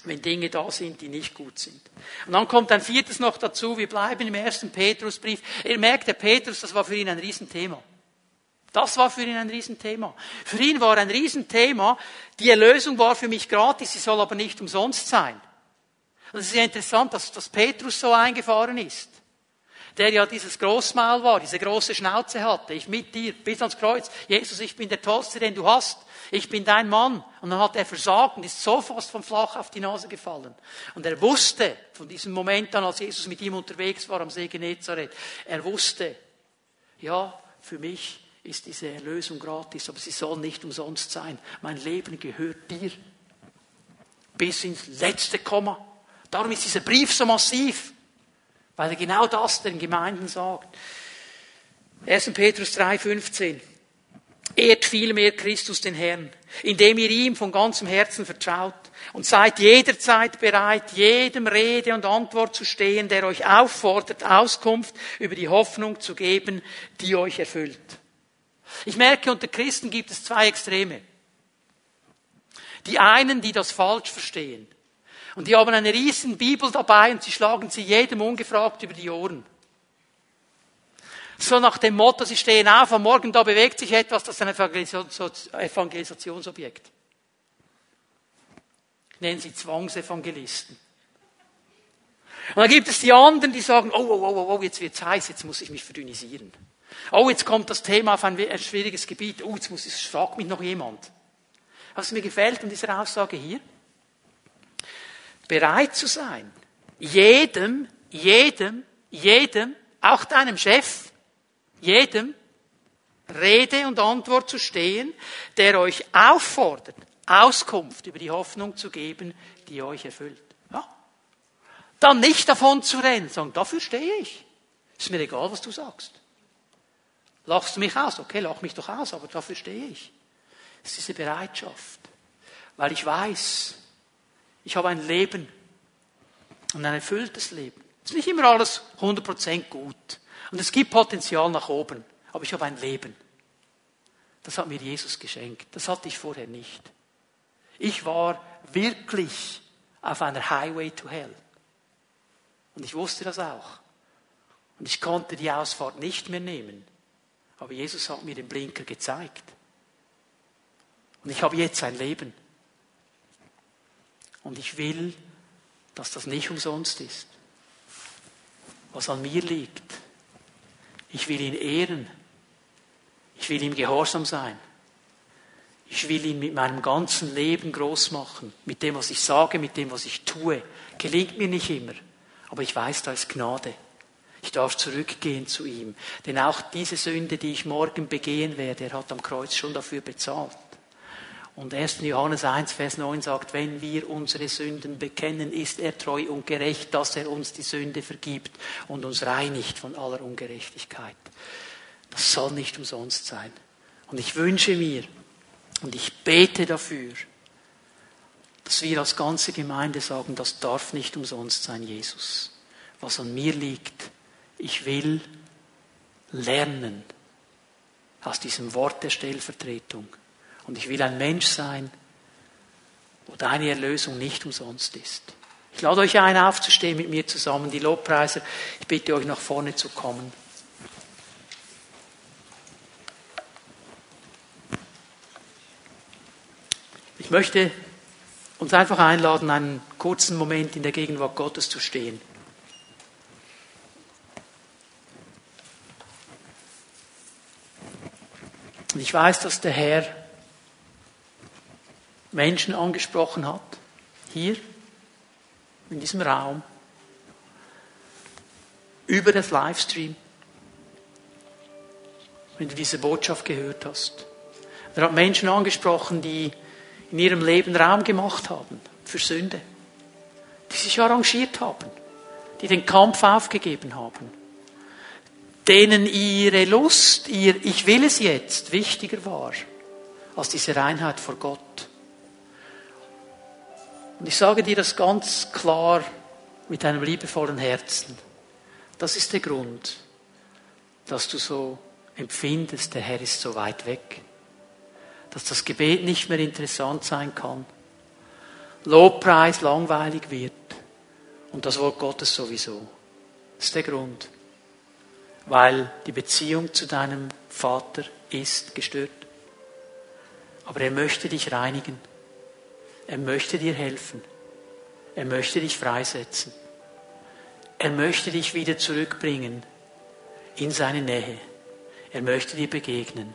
Wenn Dinge da sind, die nicht gut sind. Und dann kommt ein viertes noch dazu. Wir bleiben im ersten Petrusbrief. Ihr merkt, der Petrus, das war für ihn ein Riesenthema. Das war für ihn ein Riesenthema. Für ihn war ein Riesenthema, die Erlösung war für mich gratis, sie soll aber nicht umsonst sein. Und es ist ja interessant, dass, dass Petrus so eingefahren ist. Der ja dieses Großmaul war, diese große Schnauze hatte. Ich mit dir, bis ans Kreuz. Jesus, ich bin der Tollste, den du hast. Ich bin dein Mann. Und dann hat er versagt und ist so fast vom Flach auf die Nase gefallen. Und er wusste, von diesem Moment an, als Jesus mit ihm unterwegs war am See Genezareth, er wusste, ja, für mich ist diese Erlösung gratis, aber sie soll nicht umsonst sein. Mein Leben gehört dir. Bis ins letzte Komma. Darum ist dieser Brief so massiv, weil er genau das den Gemeinden sagt. 1. Petrus 3,15. Ehrt vielmehr Christus den Herrn, indem ihr ihm von ganzem Herzen vertraut und seid jederzeit bereit, jedem Rede und Antwort zu stehen, der euch auffordert, Auskunft über die Hoffnung zu geben, die euch erfüllt. Ich merke, unter Christen gibt es zwei Extreme. Die einen, die das falsch verstehen und die haben eine riesen Bibel dabei und sie schlagen sie jedem ungefragt über die Ohren. So nach dem Motto, sie stehen auf, am Morgen da bewegt sich etwas, das ist ein Evangelisationsobjekt. Nennen sie Zwangsevangelisten. Und dann gibt es die anderen, die sagen, oh, oh, oh, oh, jetzt wird's heiß, jetzt muss ich mich verdünnisieren. Oh, jetzt kommt das Thema auf ein schwieriges Gebiet. Oh, jetzt muss ich, fragt mich noch jemand. Was mir gefällt an dieser Aussage hier? Bereit zu sein, jedem, jedem, jedem, auch deinem Chef, jedem Rede und Antwort zu stehen, der euch auffordert, Auskunft über die Hoffnung zu geben, die euch erfüllt. Ja? Dann nicht davon zu rennen, sagen, dafür stehe ich. Ist mir egal, was du sagst. Lachst du mich aus? Okay, lach mich doch aus, aber dafür stehe ich. Es ist diese Bereitschaft. Weil ich weiß, ich habe ein Leben und ein erfülltes Leben. Es ist nicht immer alles 100% gut. Und es gibt Potenzial nach oben. Aber ich habe ein Leben. Das hat mir Jesus geschenkt. Das hatte ich vorher nicht. Ich war wirklich auf einer Highway to Hell. Und ich wusste das auch. Und ich konnte die Ausfahrt nicht mehr nehmen. Aber Jesus hat mir den Blinker gezeigt. Und ich habe jetzt ein Leben. Und ich will, dass das nicht umsonst ist. was an mir liegt. Ich will ihn ehren. Ich will ihm gehorsam sein. Ich will ihn mit meinem ganzen Leben groß machen. Mit dem, was ich sage, mit dem, was ich tue. Gelingt mir nicht immer. Aber ich weiß, da ist Gnade. Ich darf zurückgehen zu ihm. Denn auch diese Sünde, die ich morgen begehen werde, er hat am Kreuz schon dafür bezahlt. Und 1. Johannes 1, Vers 9 sagt, wenn wir unsere Sünden bekennen, ist er treu und gerecht, dass er uns die Sünde vergibt und uns reinigt von aller Ungerechtigkeit. Das soll nicht umsonst sein. Und ich wünsche mir und ich bete dafür, dass wir als ganze Gemeinde sagen, das darf nicht umsonst sein, Jesus. Was an mir liegt, ich will lernen aus diesem Wort der Stellvertretung und ich will ein Mensch sein, wo deine Erlösung nicht umsonst ist. Ich lade euch ein, aufzustehen mit mir zusammen, die Lobpreiser. Ich bitte euch nach vorne zu kommen. Ich möchte uns einfach einladen, einen kurzen Moment in der Gegenwart Gottes zu stehen. Und ich weiß, dass der Herr Menschen angesprochen hat, hier in diesem Raum, über das Livestream, wenn du diese Botschaft gehört hast. Er hat Menschen angesprochen, die in ihrem Leben Raum gemacht haben für Sünde, die sich arrangiert haben, die den Kampf aufgegeben haben, denen ihre Lust, ihr Ich will es jetzt wichtiger war als diese Reinheit vor Gott. Und ich sage dir das ganz klar mit einem liebevollen Herzen. Das ist der Grund, dass du so empfindest, der Herr ist so weit weg. Dass das Gebet nicht mehr interessant sein kann. Lobpreis langweilig wird. Und das Wort Gottes sowieso. Das ist der Grund. Weil die Beziehung zu deinem Vater ist gestört. Aber er möchte dich reinigen. Er möchte dir helfen. Er möchte dich freisetzen. Er möchte dich wieder zurückbringen in seine Nähe. Er möchte dir begegnen.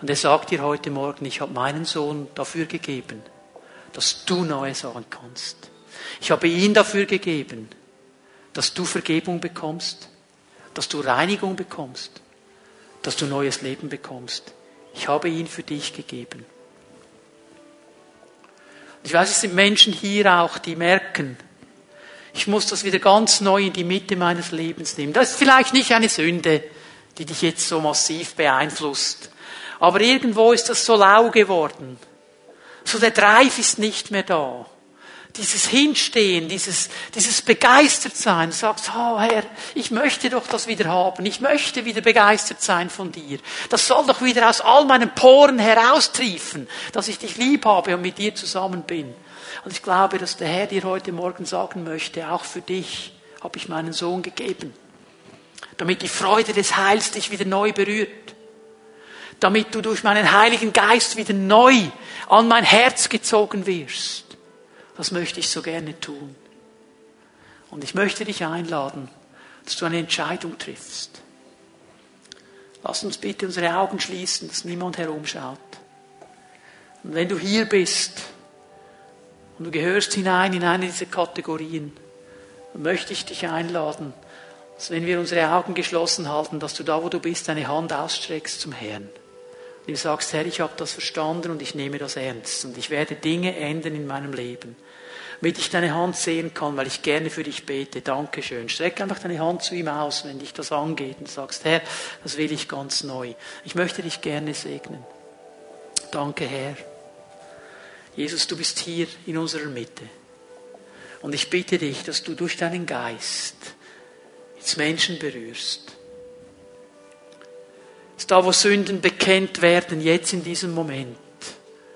Und er sagt dir heute Morgen, ich habe meinen Sohn dafür gegeben, dass du Neues sagen kannst. Ich habe ihn dafür gegeben, dass du Vergebung bekommst, dass du Reinigung bekommst, dass du neues Leben bekommst. Ich habe ihn für dich gegeben. Ich weiß, es sind Menschen hier auch, die merken, ich muss das wieder ganz neu in die Mitte meines Lebens nehmen. Das ist vielleicht nicht eine Sünde, die dich jetzt so massiv beeinflusst. Aber irgendwo ist das so lau geworden. So der Drive ist nicht mehr da dieses Hinstehen, dieses, dieses Begeistertsein, du sagst, oh Herr, ich möchte doch das wieder haben, ich möchte wieder begeistert sein von dir. Das soll doch wieder aus all meinen Poren heraustriefen, dass ich dich lieb habe und mit dir zusammen bin. Und ich glaube, dass der Herr dir heute Morgen sagen möchte, auch für dich habe ich meinen Sohn gegeben, damit die Freude des Heils dich wieder neu berührt, damit du durch meinen Heiligen Geist wieder neu an mein Herz gezogen wirst das möchte ich so gerne tun. Und ich möchte dich einladen, dass du eine Entscheidung triffst. Lass uns bitte unsere Augen schließen, dass niemand herumschaut. Und wenn du hier bist und du gehörst hinein in eine dieser Kategorien, dann möchte ich dich einladen, dass wenn wir unsere Augen geschlossen halten, dass du da, wo du bist, deine Hand ausstreckst zum Herrn. Und du sagst, Herr, ich habe das verstanden und ich nehme das ernst und ich werde Dinge ändern in meinem Leben damit ich deine Hand sehen kann, weil ich gerne für dich bete. Dankeschön. Streck einfach deine Hand zu ihm aus, wenn dich das angeht und sagst, Herr, das will ich ganz neu. Ich möchte dich gerne segnen. Danke, Herr. Jesus, du bist hier in unserer Mitte. Und ich bitte dich, dass du durch deinen Geist jetzt Menschen berührst. Dass da, wo Sünden bekennt werden, jetzt in diesem Moment,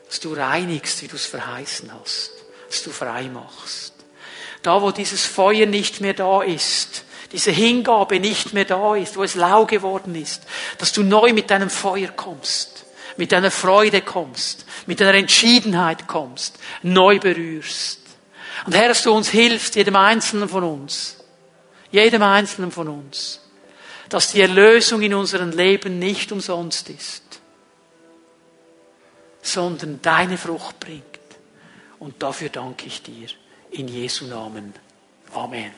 dass du reinigst, wie du es verheißen hast dass du frei machst. Da, wo dieses Feuer nicht mehr da ist, diese Hingabe nicht mehr da ist, wo es lau geworden ist, dass du neu mit deinem Feuer kommst, mit deiner Freude kommst, mit deiner Entschiedenheit kommst, neu berührst. Und Herr, dass du uns hilfst, jedem Einzelnen von uns, jedem Einzelnen von uns, dass die Erlösung in unserem Leben nicht umsonst ist, sondern deine Frucht bringt. Und dafür danke ich dir. In Jesu Namen. Amen.